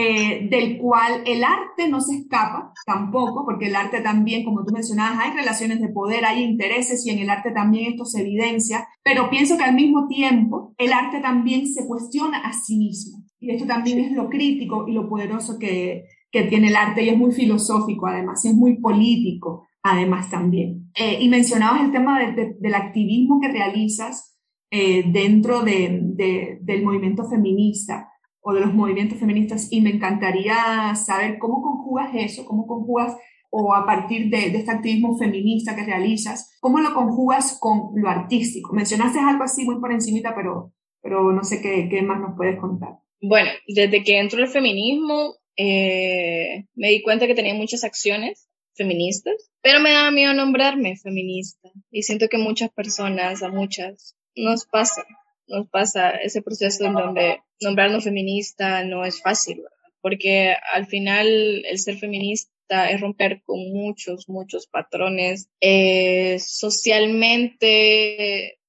eh, del cual el arte no se escapa tampoco, porque el arte también, como tú mencionabas, hay relaciones de poder, hay intereses y en el arte también esto se evidencia, pero pienso que al mismo tiempo el arte también se cuestiona a sí mismo. Y esto también es lo crítico y lo poderoso que, que tiene el arte y es muy filosófico además, y es muy político además también. Eh, y mencionabas el tema de, de, del activismo que realizas eh, dentro de, del movimiento feminista o de los movimientos feministas y me encantaría saber cómo conjugas eso, cómo conjugas o a partir de, de, este activismo feminista que realizas, ¿cómo lo conjugas con lo artístico? Mencionaste algo así muy por encimita, pero, pero no sé qué, más nos puedes contar. Bueno, desde que entró el feminismo, eh, me di cuenta que tenía muchas acciones feministas, pero me daba miedo nombrarme feminista. Y siento que muchas personas, a muchas, nos pasa nos pasa ese proceso en donde nombrarnos feminista no es fácil, porque al final el ser feminista es romper con muchos, muchos patrones eh, socialmente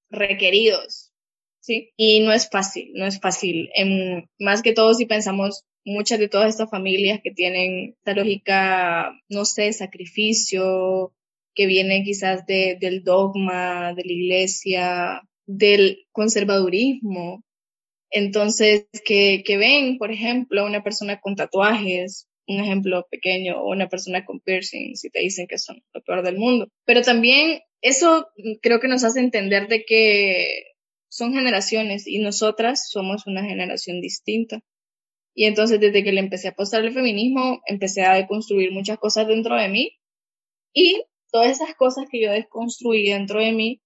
requeridos, ¿sí? Y no es fácil, no es fácil. En, más que todo si pensamos muchas de todas estas familias que tienen esta lógica, no sé, sacrificio, que viene quizás de, del dogma de la iglesia, del conservadurismo. Entonces, que, ven, por ejemplo, una persona con tatuajes, un ejemplo pequeño, o una persona con piercings y te dicen que son lo peor del mundo. Pero también eso creo que nos hace entender de que son generaciones y nosotras somos una generación distinta. Y entonces desde que le empecé a apostar al feminismo, empecé a deconstruir muchas cosas dentro de mí y todas esas cosas que yo desconstruí dentro de mí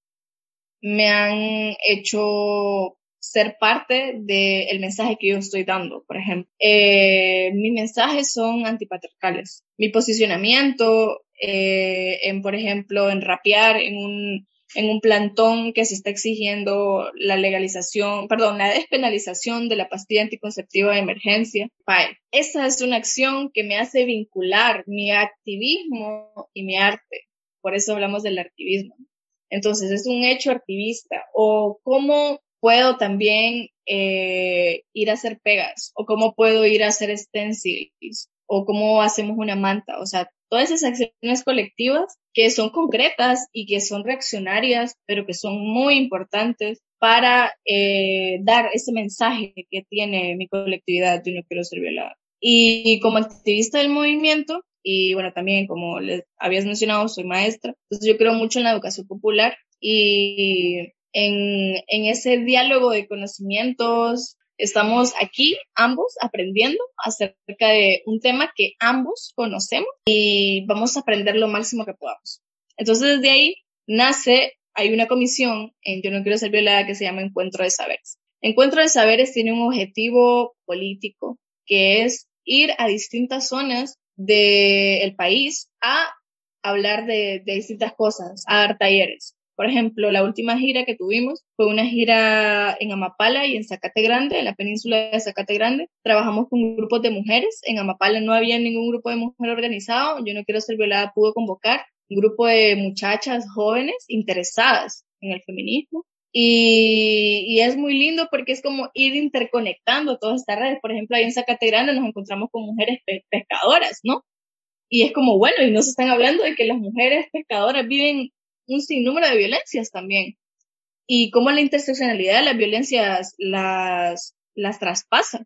me han hecho ser parte del mensaje que yo estoy dando, por ejemplo. Eh, mis mensajes son antipatriarcales. Mi posicionamiento eh, en, por ejemplo, en rapear en un, en un plantón que se está exigiendo la legalización, perdón, la despenalización de la pastilla anticonceptiva de emergencia. Esa es una acción que me hace vincular mi activismo y mi arte. Por eso hablamos del activismo. Entonces, es un hecho activista. O cómo puedo también eh, ir a hacer pegas, o cómo puedo ir a hacer stencils, o cómo hacemos una manta. O sea, todas esas acciones colectivas que son concretas y que son reaccionarias, pero que son muy importantes para eh, dar ese mensaje que tiene mi colectividad, yo no quiero ser violada. Y como activista del movimiento, y bueno, también como les habías mencionado, soy maestra, entonces yo creo mucho en la educación popular y en, en ese diálogo de conocimientos. Estamos aquí ambos aprendiendo acerca de un tema que ambos conocemos y vamos a aprender lo máximo que podamos. Entonces desde ahí nace, hay una comisión en Yo no quiero ser violada que se llama Encuentro de Saberes. Encuentro de Saberes tiene un objetivo político que es ir a distintas zonas del país a hablar de, distintas cosas, a dar talleres. Por ejemplo, la última gira que tuvimos fue una gira en Amapala y en Zacate Grande, en la península de Zacate Grande. Trabajamos con grupos de mujeres. En Amapala no había ningún grupo de mujeres organizado. Yo no quiero ser violada, pudo convocar un grupo de muchachas jóvenes interesadas en el feminismo. Y, y, es muy lindo porque es como ir interconectando todas estas redes. Por ejemplo, ahí en Zacate Grande nos encontramos con mujeres pescadoras, ¿no? Y es como, bueno, y nos están hablando de que las mujeres pescadoras viven un sinnúmero de violencias también. Y cómo la interseccionalidad de las violencias las, las traspasa.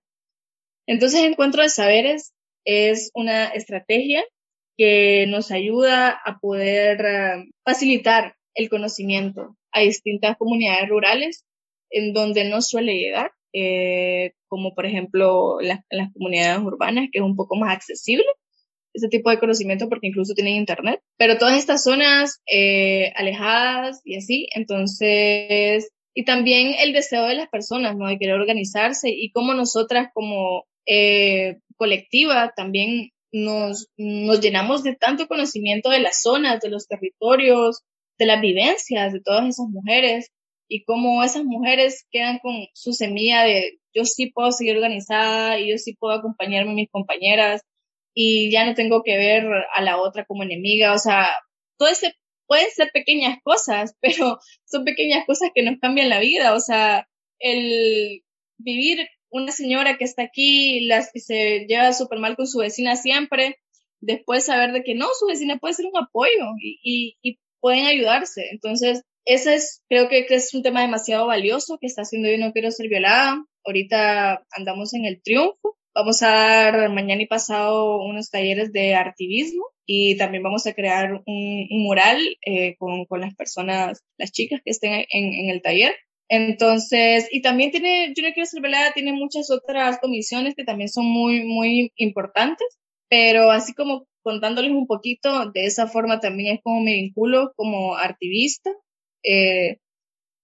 Entonces, Encuentro de Saberes es una estrategia que nos ayuda a poder eh, facilitar el conocimiento a distintas comunidades rurales en donde no suele llegar, eh, como por ejemplo las, las comunidades urbanas, que es un poco más accesible ese tipo de conocimiento porque incluso tienen internet, pero todas estas zonas eh, alejadas y así, entonces, y también el deseo de las personas, ¿no? De querer organizarse y cómo nosotras como eh, colectiva también nos, nos llenamos de tanto conocimiento de las zonas, de los territorios, de las vivencias de todas esas mujeres y cómo esas mujeres quedan con su semilla de yo sí puedo seguir organizada y yo sí puedo acompañarme a mis compañeras y ya no tengo que ver a la otra como enemiga, o sea, todo ese pueden ser pequeñas cosas, pero son pequeñas cosas que nos cambian la vida, o sea, el vivir una señora que está aquí, las que se lleva súper mal con su vecina siempre, después saber de que no, su vecina puede ser un apoyo y, y, pueden ayudarse. Entonces, ese es, creo que es un tema demasiado valioso que está haciendo Yo No Quiero Ser Violada. Ahorita andamos en el triunfo Vamos a dar mañana y pasado unos talleres de artivismo y también vamos a crear un, mural eh, con, con, las personas, las chicas que estén en, en, el taller. Entonces, y también tiene, yo no quiero ser velada, tiene muchas otras comisiones que también son muy, muy importantes, pero así como contándoles un poquito, de esa forma también es como me vinculo como artivista. Eh,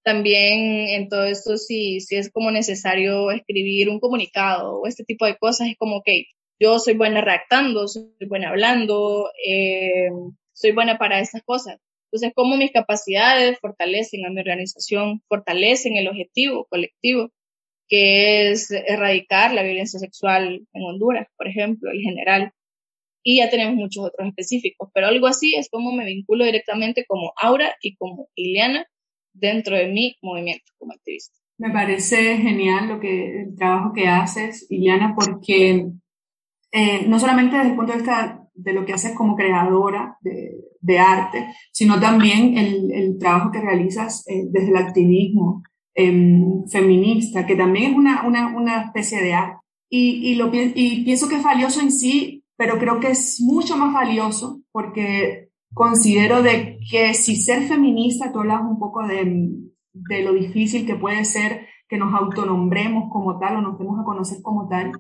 también en todo esto, si, si es como necesario escribir un comunicado o este tipo de cosas, es como que yo soy buena redactando, soy buena hablando, eh, soy buena para estas cosas. Entonces, cómo mis capacidades fortalecen a mi organización, fortalecen el objetivo colectivo, que es erradicar la violencia sexual en Honduras, por ejemplo, en general. Y ya tenemos muchos otros específicos, pero algo así es como me vinculo directamente como Aura y como Ileana dentro de mi movimiento como activista. Me parece genial lo que, el trabajo que haces, Iliana, porque eh, no solamente desde el punto de vista de lo que haces como creadora de, de arte, sino también el, el, trabajo que realizas eh, desde el activismo em, feminista, que también es una, una, una especie de arte. Y, y, lo, y pienso que es valioso en sí, pero creo que es mucho más valioso porque considero de que si ser feminista, tú hablas un poco de, de lo difícil que puede ser que nos autonombremos como tal o nos demos a conocer como tal.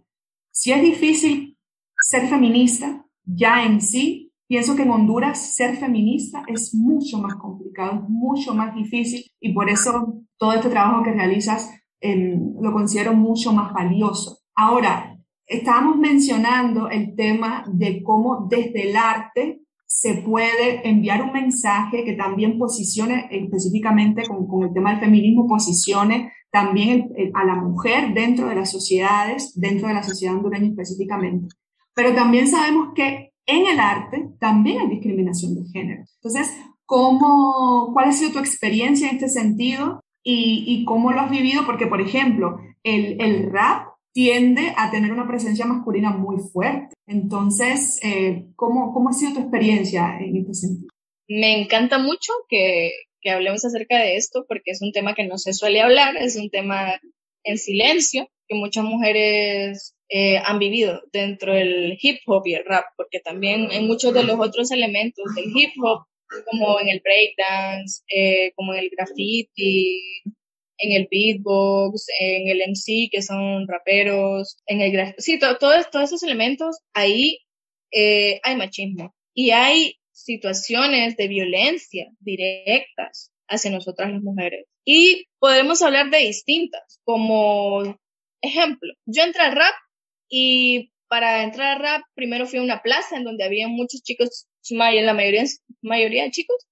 Si es difícil ser feminista, ya en sí Pienso que en Honduras ser feminista es mucho más complicado, mucho más difícil y por eso todo este trabajo que realizas em, lo considero mucho más valioso. Ahora, estábamos mencionando el tema de cómo desde el arte se puede enviar un mensaje que también posicione específicamente con, con el tema del feminismo, posicione también a la mujer dentro de las sociedades, dentro de la sociedad hondureña específicamente. Pero también sabemos que en el arte también hay discriminación de género. Entonces, ¿cómo, ¿cuál ha sido tu experiencia en este sentido y, y cómo lo has vivido? Porque, por ejemplo, el, el, rap tiende a tener una presencia masculina muy fuerte. Entonces, eh, ¿cómo, ¿cómo ha sido tu experiencia en este sentido? Me encanta mucho que, que hablemos acerca de esto porque es un tema que no se suele hablar, es un tema en silencio que muchas mujeres eh, han vivido dentro del hip hop y el rap, porque también en muchos de los otros elementos del hip hop, como en el breakdance, eh, como en el graffiti, en el beatbox, en el MC, que son raperos, en el sí, todos esos elementos, ahí eh, hay machismo y hay situaciones de violencia directas hacia nosotras las mujeres. Y podemos hablar de distintas, como ejemplo, yo entré al rap y para entrar al rap primero fui a una plaza en donde había muchos chicos, la mayoría, mayoría de chicos,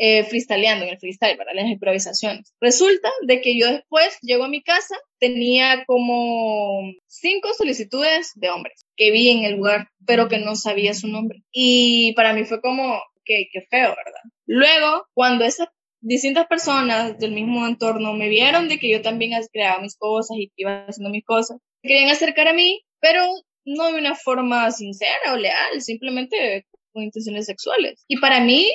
eh, freestyleando en el freestyle, para las improvisaciones. Resulta de que yo después llego a mi casa, tenía como cinco solicitudes de hombres que vi en el lugar, pero que no sabía su nombre. Y para mí fue como, que, que feo, ¿verdad? Luego, cuando esas distintas personas del mismo entorno me vieron de que yo también creaba mis cosas y que iba haciendo mis cosas, querían acercar a mí, pero no de una forma sincera o leal, simplemente con intenciones sexuales. Y para mí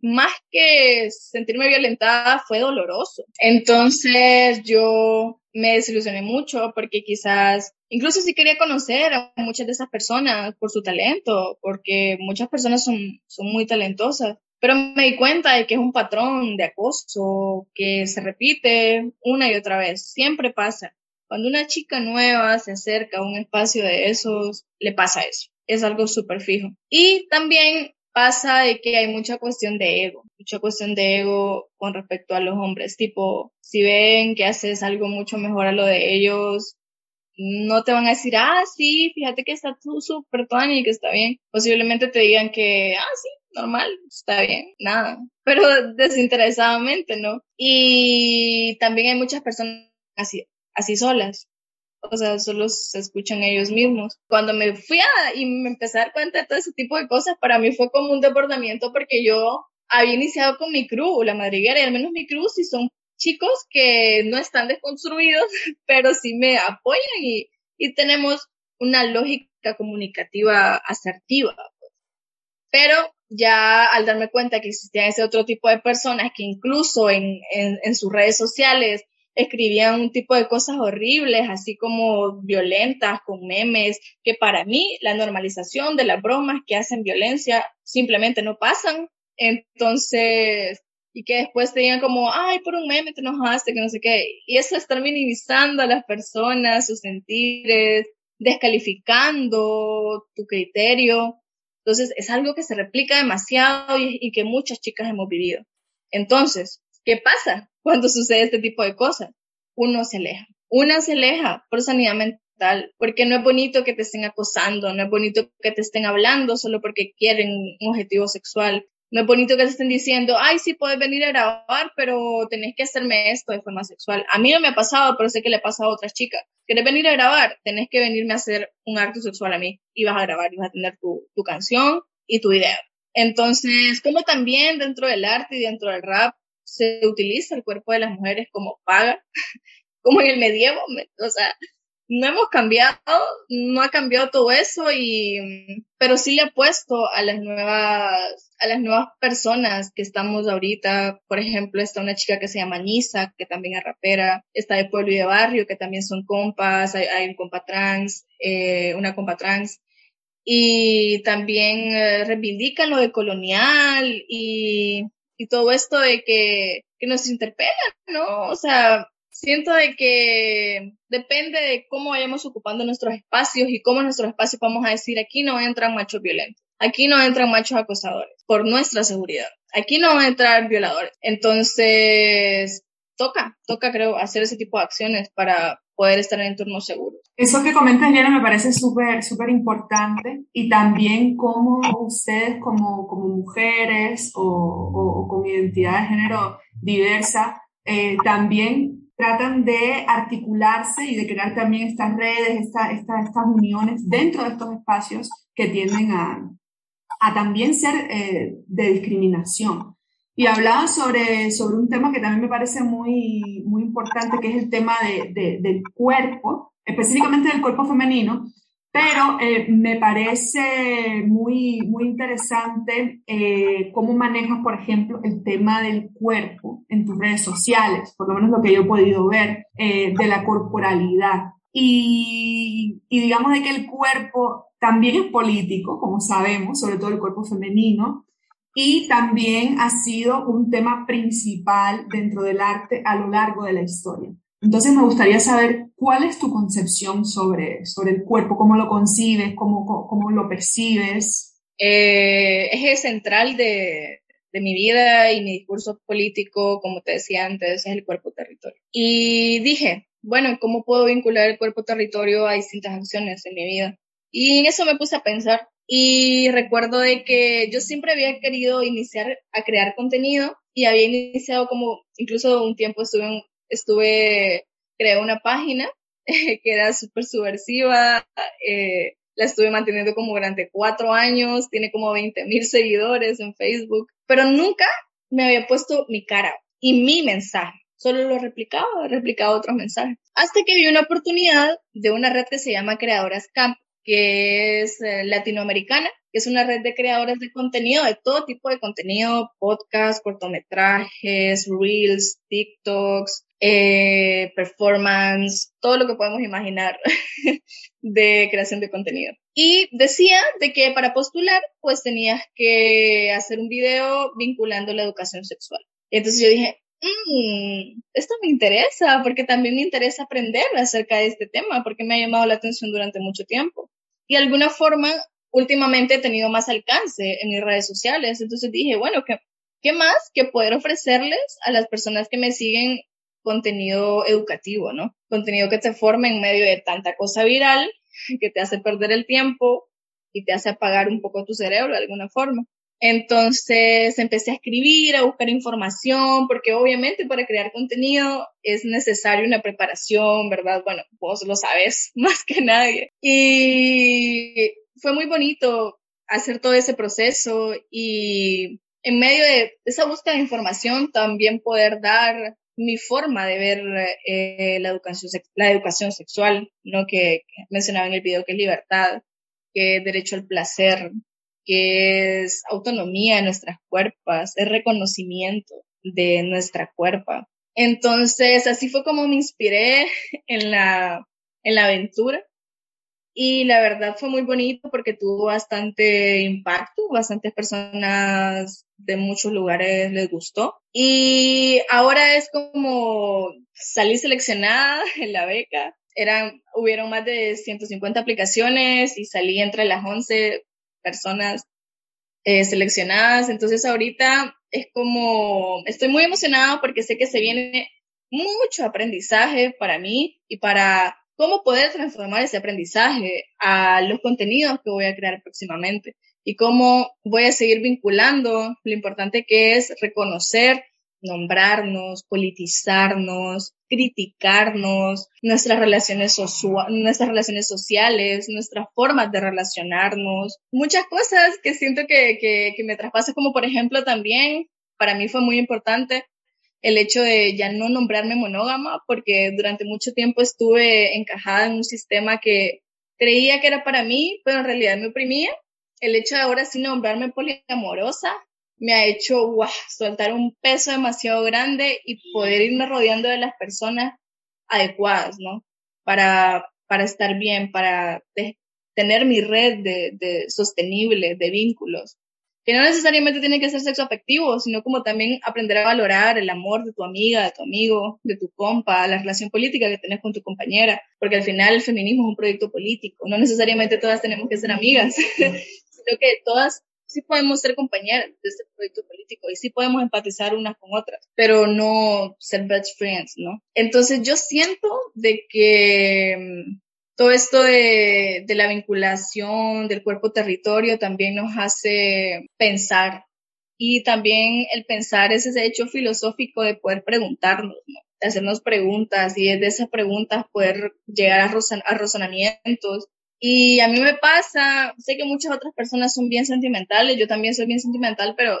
más que sentirme violentada, fue doloroso. Entonces yo me desilusioné mucho porque quizás, incluso si quería conocer a muchas de esas personas por su talento, porque muchas personas son, son muy talentosas, pero me di cuenta de que es un patrón de acoso que se repite una y otra vez, siempre pasa. Cuando una chica nueva se acerca a un espacio de esos, le pasa eso. Es algo súper fijo. Y también pasa de que hay mucha cuestión de ego, mucha cuestión de ego con respecto a los hombres, tipo, si ven que haces algo mucho mejor a lo de ellos, no te van a decir, ah, sí, fíjate que está tú súper y que está bien. Posiblemente te digan que, ah, sí, normal, está bien, nada. Pero desinteresadamente, ¿no? Y también hay muchas personas así, así solas, o sea, solo se escuchan ellos mismos. Cuando me fui a, y me empecé a dar cuenta de todo ese tipo de cosas, para mí fue como un desbordamiento porque yo había iniciado con mi crew, la madriguera, y al menos mi crew sí son chicos que no están desconstruidos, pero sí me apoyan y, y tenemos una lógica comunicativa asertiva. Pues. Pero ya al darme cuenta que existía ese otro tipo de personas que incluso en, en, en sus redes sociales escribían un tipo de cosas horribles, así como violentas, con memes, que para mí la normalización de las bromas que hacen violencia simplemente no pasan. Entonces, y que después te como, ay, por un meme te enojaste, que no sé qué. Y eso estar minimizando a las personas, sus sentires, descalificando tu criterio. Entonces, es algo que se replica demasiado y, y que muchas chicas hemos vivido. Entonces, ¿qué pasa? Cuando sucede este tipo de cosas. Uno se aleja. Una se aleja por sanidad mental, porque no es bonito que te estén acosando, no es bonito que te estén hablando solo porque quieren un objetivo sexual. No es bonito que te estén diciendo, ay, sí, puedes venir a grabar, pero tenés que hacerme esto de forma sexual. A mí no me ha pasado, pero sé que le ha pasado a otras chicas. ¿Quieres venir a grabar? Tenés que venirme a hacer un acto sexual a mí. Y vas a grabar, y vas a tener tu, tu canción y tu video. Entonces, como también dentro del arte y dentro del rap, se utiliza el cuerpo de las mujeres como paga, como en el medievo, o sea, no hemos cambiado, no ha cambiado todo eso y, pero sí le ha puesto a las nuevas, a las nuevas personas que estamos ahorita, por ejemplo, está una chica que se llama Nisa, que también es rapera, está de pueblo y de barrio, que también son compas, hay, un compa trans, eh, una compa trans, y también eh, reivindican lo de colonial y y todo esto de que, que nos interpela, ¿no? O sea, siento de que depende de cómo vayamos ocupando nuestros espacios y cómo nuestros espacios vamos a decir aquí no entran machos violentos. Aquí no entran machos acosadores, por nuestra seguridad. Aquí no van a entrar violadores. Entonces, toca, toca, creo, hacer ese tipo de acciones para poder estar en entornos seguros. Eso que comentas, Liana, me parece súper, súper importante y también cómo ustedes como, como mujeres o, o, con identidad de género diversa eh, también tratan de articularse y de crear también estas redes, esta, esta, estas uniones dentro de estos espacios que tienden a, a también ser eh, de discriminación. Y hablaba sobre, sobre un tema que también me parece muy, muy importante, que es el tema de, del cuerpo, específicamente del cuerpo femenino, pero eh, me parece muy, muy interesante eh, cómo manejas, por ejemplo, el tema del cuerpo en tus redes sociales, por lo menos lo que yo he podido ver, de la corporalidad. Y, y digamos de que el cuerpo también es político, como sabemos, sobre todo el cuerpo femenino, y también ha sido un tema principal dentro del arte a lo largo de la historia. Entonces me gustaría saber cuál es tu concepción sobre, sobre el cuerpo, cómo lo concibes, cómo, cómo, lo percibes. Eh, eje central de, de mi vida y mi discurso político, como te decía antes, es el cuerpo-territorio. Y dije, bueno, ¿cómo puedo vincular el cuerpo-territorio a distintas acciones en mi vida? Y en eso me puse a pensar y recuerdo de que yo siempre había querido iniciar a crear contenido y había iniciado como, incluso un tiempo estuve, estuve creé una página que era súper subversiva, eh, la estuve manteniendo como durante cuatro años, tiene como 20 mil seguidores en Facebook, pero nunca me había puesto mi cara y mi mensaje. Solo lo replicaba, replicaba otros mensajes. Hasta que vi una oportunidad de una red que se llama Creadoras Camp, que es eh, latinoamericana, que es una red de creadores de contenido, de todo tipo de contenido, podcasts, cortometrajes, reels, TikToks, eh, performance, todo lo que podemos imaginar de creación de contenido. Y decía de que para postular, pues tenías que hacer un video vinculando la educación sexual. Entonces yo dije, mmm, esto me interesa, porque también me interesa aprender acerca de este tema, porque me ha llamado la atención durante mucho tiempo y de alguna forma últimamente he tenido más alcance en mis redes sociales. Entonces dije, bueno, ¿qué, qué más que poder ofrecerles a las personas que me siguen contenido educativo, ¿no? Contenido que te forme en medio de tanta cosa viral, que te hace perder el tiempo y te hace apagar un poco tu cerebro de alguna forma. Entonces empecé a escribir, a buscar información, porque obviamente para crear contenido es necesario una preparación, ¿verdad? Bueno, vos lo sabes más que nadie. Y fue muy bonito hacer todo ese proceso y en medio de esa búsqueda de información también poder dar mi forma de ver eh, la, educación, la educación sexual, ¿no? Que, mencionaba en el video que es libertad, que es derecho al placer, que es autonomía de nuestras cuerpos, es reconocimiento de nuestra cuerpa. Entonces, así fue como me inspiré en la, en la aventura. Y la verdad fue muy bonito porque tuvo bastante impacto, bastantes personas de muchos lugares les gustó. Y ahora es como salí seleccionada en la beca. Eran, hubieron más de 150 aplicaciones y salí entre las 11 personas eh, seleccionadas. Entonces ahorita es como, estoy muy emocionada porque sé que se viene mucho aprendizaje para mí y para cómo poder transformar ese aprendizaje a los contenidos que voy a crear próximamente y cómo voy a seguir vinculando lo importante que es reconocer nombrarnos, politizarnos, criticarnos, nuestras relaciones, nuestras relaciones sociales, nuestras formas de relacionarnos, muchas cosas que siento que, que, que me traspasan, como por ejemplo también, para mí fue muy importante el hecho de ya no nombrarme monógama, porque durante mucho tiempo estuve encajada en un sistema que creía que era para mí, pero en realidad me oprimía. El hecho de ahora sí nombrarme poliamorosa me ha hecho soltar un peso demasiado grande y poder irme rodeando de las personas adecuadas, ¿no? Para, para estar bien, para tener mi red de, de sostenible, de vínculos. Que no necesariamente tiene que ser sexo afectivo, sino como también aprender a valorar el amor de tu amiga, de tu amigo, de tu compa, la relación política que tenés con tu compañera, porque al final el feminismo es un proyecto político, no necesariamente todas tenemos que ser amigas, creo que todas sí podemos ser compañeras de este proyecto político y sí podemos empatizar unas con otras, pero no ser best friends, ¿no? Entonces yo siento de que mm, todo esto de, de la vinculación del cuerpo-territorio también nos hace pensar y también el pensar es ese hecho filosófico de poder preguntarnos, ¿no? de hacernos preguntas y desde esas preguntas poder llegar a, a razonamientos y a mí me pasa, sé que muchas otras personas son bien sentimentales, yo también soy bien sentimental, pero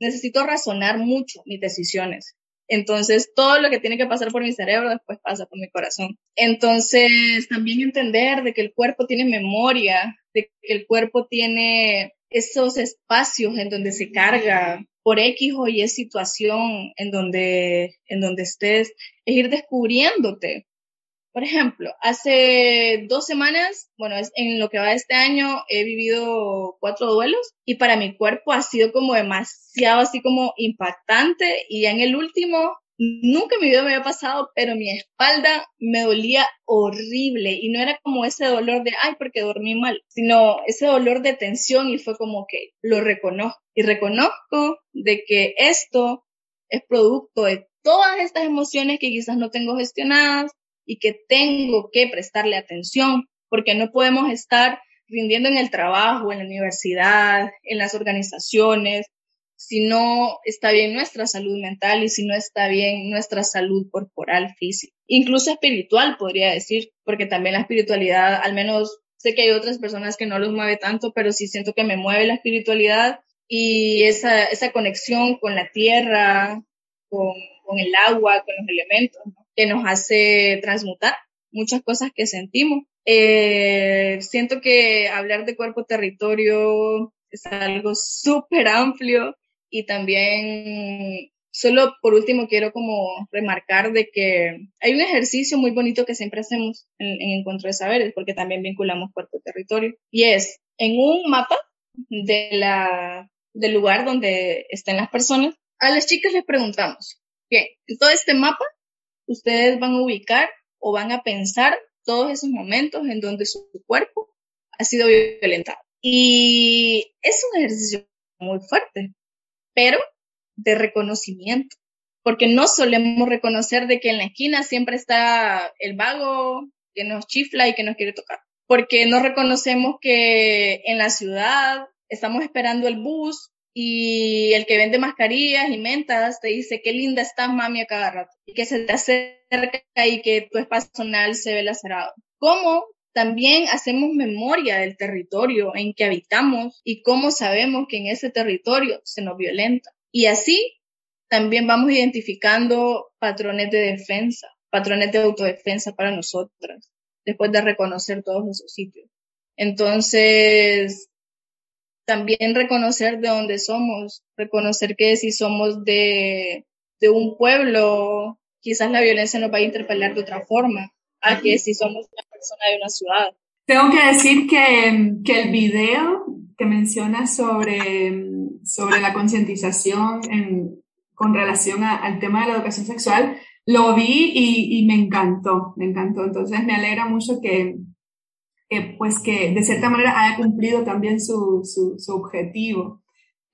necesito razonar mucho mis decisiones. Entonces, todo lo que tiene que pasar por mi cerebro después pasa por mi corazón. Entonces, también entender de que el cuerpo tiene memoria, de que el cuerpo tiene esos espacios en donde se carga por X o Y situación en donde, en donde estés, es ir descubriéndote, por ejemplo, hace dos semanas, bueno, en lo que va de este año, he vivido cuatro duelos y para mi cuerpo ha sido como demasiado así como impactante y ya en el último, nunca en mi vida me había pasado, pero mi espalda me dolía horrible y no era como ese dolor de, ay, porque dormí mal, sino ese dolor de tensión y fue como que lo reconozco y reconozco de que esto es producto de todas estas emociones que quizás no tengo gestionadas y que tengo que prestarle atención porque no podemos estar rindiendo en el trabajo, en la universidad, en las organizaciones, si no está bien nuestra salud mental y si no está bien nuestra salud corporal, física, incluso espiritual, podría decir, porque también la espiritualidad, al menos sé que hay otras personas que no los mueve tanto, pero sí siento que me mueve la espiritualidad y esa, conexión con la tierra, con, con el agua, con los elementos, ¿no? Que nos hace transmutar muchas cosas que sentimos. Eh, siento que hablar de cuerpo-territorio es algo súper amplio y también solo por último quiero como remarcar de que hay un ejercicio muy bonito que siempre hacemos en, en Encuentro de Saberes porque también vinculamos cuerpo-territorio y es en un mapa de la, del lugar donde estén las personas, a las chicas les preguntamos, bien, en todo este mapa ustedes van a ubicar o van a pensar todos esos momentos en donde su cuerpo ha sido violentado. Y es un ejercicio muy fuerte, pero de reconocimiento, porque no solemos reconocer de que en la esquina siempre está el vago que nos chifla y que nos quiere tocar, porque no reconocemos que en la ciudad estamos esperando el bus y el que vende mascarillas y mentas te dice qué linda estás mami a cada rato y que se te acerca y que tu espacio personal se ve lacerado. ¿Cómo también hacemos memoria del territorio en que habitamos y cómo sabemos que en ese territorio se nos violenta? Y así también vamos identificando patrones de defensa, patrones de autodefensa para nosotras, después de reconocer todos esos sitios. Entonces, también reconocer de dónde somos, reconocer que si somos de, de un pueblo, quizás la violencia nos va a interpelar de otra forma, a que si somos una persona de una ciudad. Tengo que decir que, que el video que menciona sobre, sobre la concientización con relación al tema de la educación sexual, lo vi y, y me encantó, me encantó. Entonces me alegra mucho que, que, pues que de cierta manera haya cumplido también su, su, su objetivo.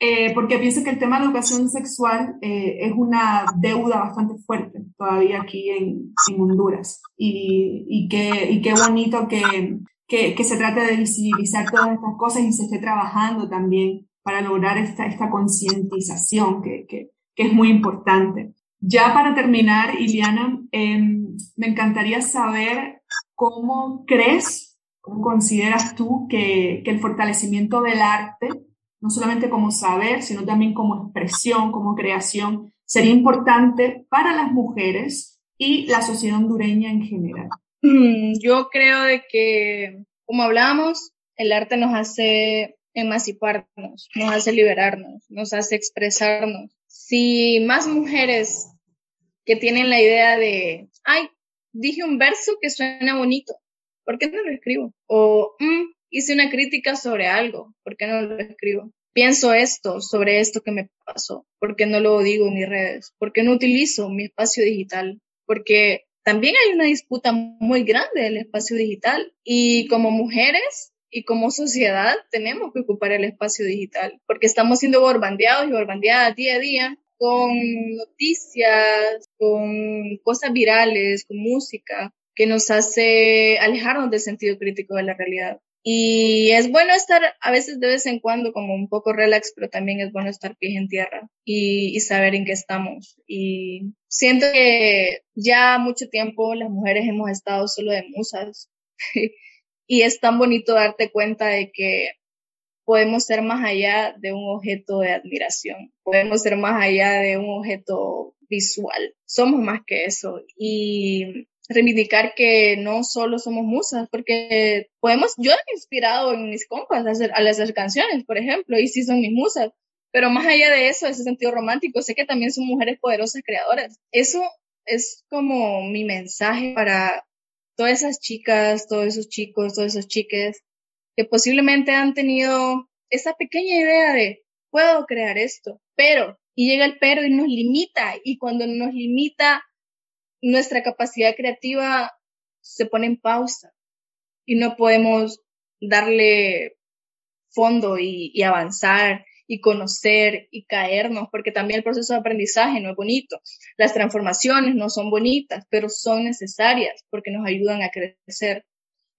Eh, porque pienso que el tema de educación sexual eh, es una deuda bastante fuerte todavía aquí en, en Honduras. Y, y, qué, y qué bonito que, que, que, se trate de visibilizar todas estas cosas y se esté trabajando también para lograr esta, esta concientización que, que, que, es muy importante. Ya para terminar, Iliana, eh, me encantaría saber cómo crees ¿Cómo consideras tú que, el fortalecimiento del arte, no solamente como saber, sino también como expresión, como creación, sería importante para las mujeres y la sociedad hondureña en general? Mm, yo creo de que, como hablamos, el arte nos hace emanciparnos, nos hace liberarnos, nos hace expresarnos. Si más mujeres que tienen la idea de, ay, dije un verso que suena bonito, ¿por qué no lo escribo? O mm, hice una crítica sobre algo, ¿por qué no lo escribo? Pienso esto sobre esto que me pasó, ¿por qué no lo digo en mis redes? ¿Por qué no utilizo mi espacio digital? Porque también hay una disputa muy grande del espacio digital y como mujeres y como sociedad tenemos que ocupar el espacio digital, porque estamos siendo borbandeados y borbandeadas día a día con noticias, con cosas virales, con música, que nos hace alejarnos del sentido crítico de la realidad. Y es bueno estar a veces de vez en cuando como un poco relax, pero también es bueno estar pies en tierra y, saber en qué estamos. Y siento que ya mucho tiempo las mujeres hemos estado solo de musas y es tan bonito darte cuenta de que podemos ser más allá de un objeto de admiración, podemos ser más allá de un objeto visual, somos más que eso. Y reivindicar que no solo somos musas, porque podemos, yo he inspirado en mis compas a hacer, hacer canciones, por ejemplo, y sí son mis musas, pero más allá de eso, ese sentido romántico, sé que también son mujeres poderosas creadoras. Eso es como mi mensaje para todas esas chicas, todos esos chicos, todos esos chiques que posiblemente han tenido esa pequeña idea de puedo crear esto, pero, y llega el pero y nos limita, y cuando nos limita nuestra capacidad creativa se pone en pausa y no podemos darle fondo y, avanzar y conocer y caernos, porque también el proceso de aprendizaje no es bonito. Las transformaciones no son bonitas, pero son necesarias porque nos ayudan a crecer.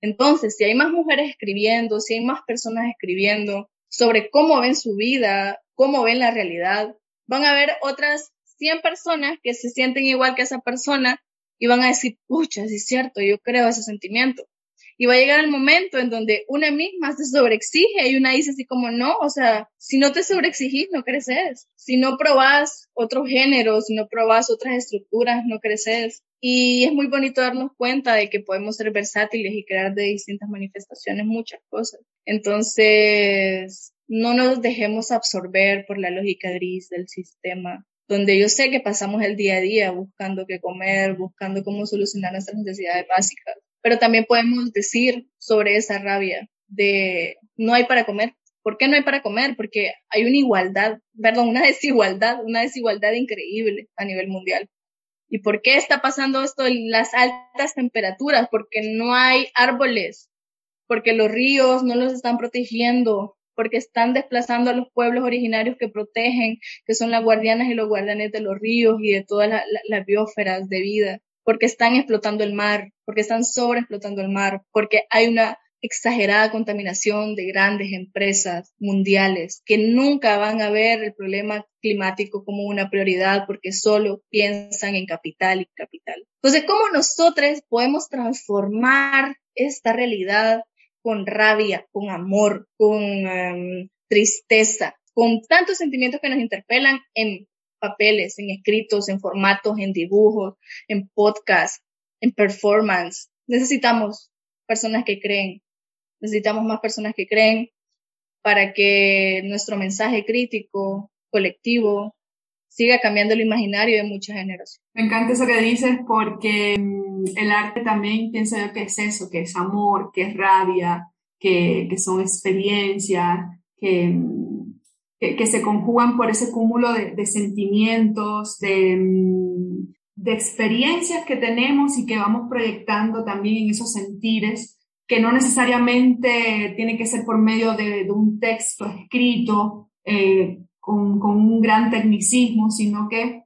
Entonces, si hay más mujeres escribiendo, si hay más personas escribiendo sobre cómo ven su vida, cómo ven la realidad, van a haber otras 100 personas que se sienten igual que esa persona y van a decir, pucha, sí es cierto, yo creo ese sentimiento. Y va a llegar el momento en donde una misma se sobreexige y una dice así como, no, o sea, si no te sobreexigís, no creces. Si no probás otros géneros, si no probás otras estructuras, no creces. Y es muy bonito darnos cuenta de que podemos ser versátiles y crear de distintas manifestaciones muchas cosas. Entonces, no nos dejemos absorber por la lógica gris del sistema donde yo sé que pasamos el día a día buscando qué comer, buscando cómo solucionar nuestras necesidades básicas, pero también podemos decir sobre esa rabia de no hay para comer. ¿Por qué no hay para comer? Porque hay una igualdad, perdón, una desigualdad, una desigualdad increíble a nivel mundial. ¿Y por qué está pasando esto en las altas temperaturas? Porque no hay árboles, porque los ríos no los están protegiendo, porque están desplazando a los pueblos originarios que protegen, que son las guardianas y los guardianes de los ríos y de todas las biósferas de vida, porque están explotando el mar, porque están sobreexplotando el mar, porque hay una exagerada contaminación de grandes empresas mundiales que nunca van a ver el problema climático como una prioridad porque solo piensan en capital y capital. Entonces, ¿cómo nosotros podemos transformar esta realidad con rabia, con amor, con em, tristeza, con tantos sentimientos que nos interpelan en papeles, en escritos, en formatos, en dibujos, en podcast, en performance. Necesitamos personas que creen, necesitamos más personas que creen para que nuestro mensaje crítico, colectivo, siga cambiando el imaginario de muchas generaciones. Me encanta eso que dices porque mm, el arte también pienso yo que es eso, que es amor, que es rabia, que, que son experiencias, que, que, se conjugan por ese cúmulo de, de sentimientos, de, de experiencias que tenemos y que vamos proyectando también en esos sentires que no necesariamente tiene que ser por medio de, de un texto escrito, eh, con, con un gran tecnicismo, sino que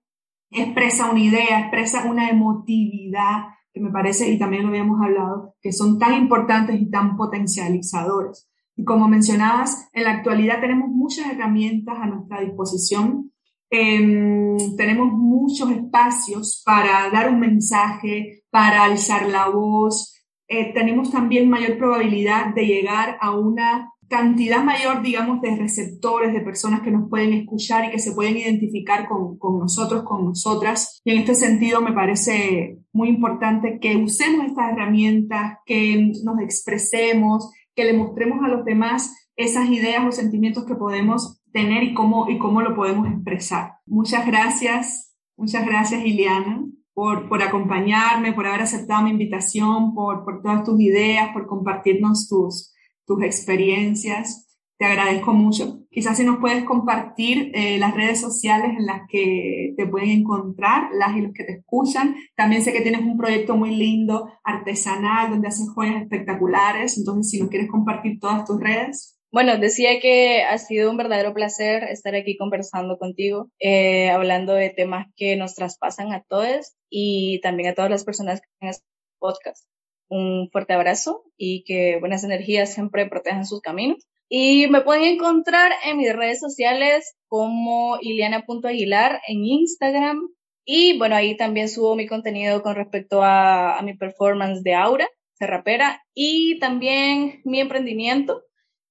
expresa una idea, expresa una emotividad que me parece, y también lo habíamos hablado, que son tan importantes y tan potencializadores. Y como mencionabas, en la actualidad tenemos muchas herramientas a nuestra disposición. Eh, tenemos muchos espacios para dar un mensaje, para alzar la voz. Eh, tenemos también mayor probabilidad de llegar a una cantidad mayor, digamos, de receptores, de personas que nos pueden escuchar y que se pueden identificar con, con, nosotros, con nosotras. Y en este sentido me parece muy importante que usemos estas herramientas, que nos expresemos, que le mostremos a los demás esas ideas o sentimientos que podemos tener y cómo, y cómo lo podemos expresar. Muchas gracias, muchas gracias, Iliana. Por, por acompañarme, por haber aceptado mi invitación, por, por todas tus ideas, por compartirnos tus, tus experiencias. te agradezco mucho. Quizás si nos puedes compartir eh, las redes sociales en las que te pueden encontrar, las y los que te escuchan. También sé que tienes un proyecto muy lindo, artesanal, donde haces joyas espectaculares. Entonces, si nos quieres compartir todas tus redes. Bueno, decía que ha sido un verdadero placer estar aquí conversando contigo, eh, hablando de temas que nos traspasan a todos y también a todas las personas que en este podcast. Un fuerte abrazo y que buenas energías siempre protejan sus caminos. Y me pueden encontrar en mis redes sociales como iliana.aguilar en Instagram. Y bueno, ahí también subo mi contenido con respecto a, mi performance de Aura, rapera, y también mi emprendimiento,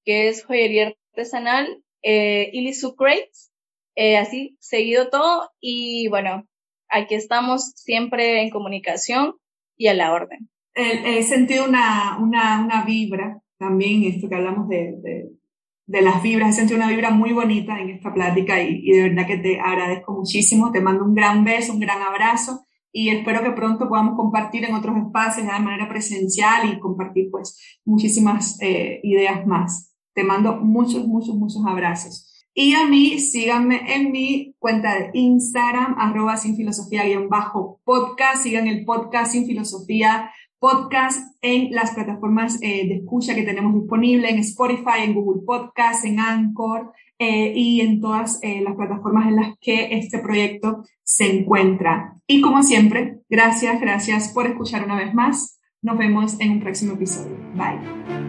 que es joyería artesanal, eh, Ilisu Crates, eh, así seguido todo. Y bueno, aquí estamos siempre en comunicación y a la orden. He, sentido una, una, una vibra también esto que hablamos de, de, las vibras. He sentido una vibra muy bonita en esta plática y, y, de verdad que te agradezco muchísimo. Te mando un gran beso, un gran abrazo y espero que pronto podamos compartir en otros espacios de manera presencial y compartir pues muchísimas eh, ideas más. Te mando muchos, muchos, muchos abrazos. Y a mí, síganme en mi cuenta de Instagram, arroba sin filosofía guion bajo podcast. Sigan el podcast sin filosofía podcast en las plataformas eh, de escucha que tenemos disponible, en Spotify, en Google Podcast, en Anchor eh, y en todas eh, las plataformas en las que este proyecto se encuentra. Y como siempre, gracias, gracias por escuchar una vez más. Nos vemos en un próximo episodio. Bye.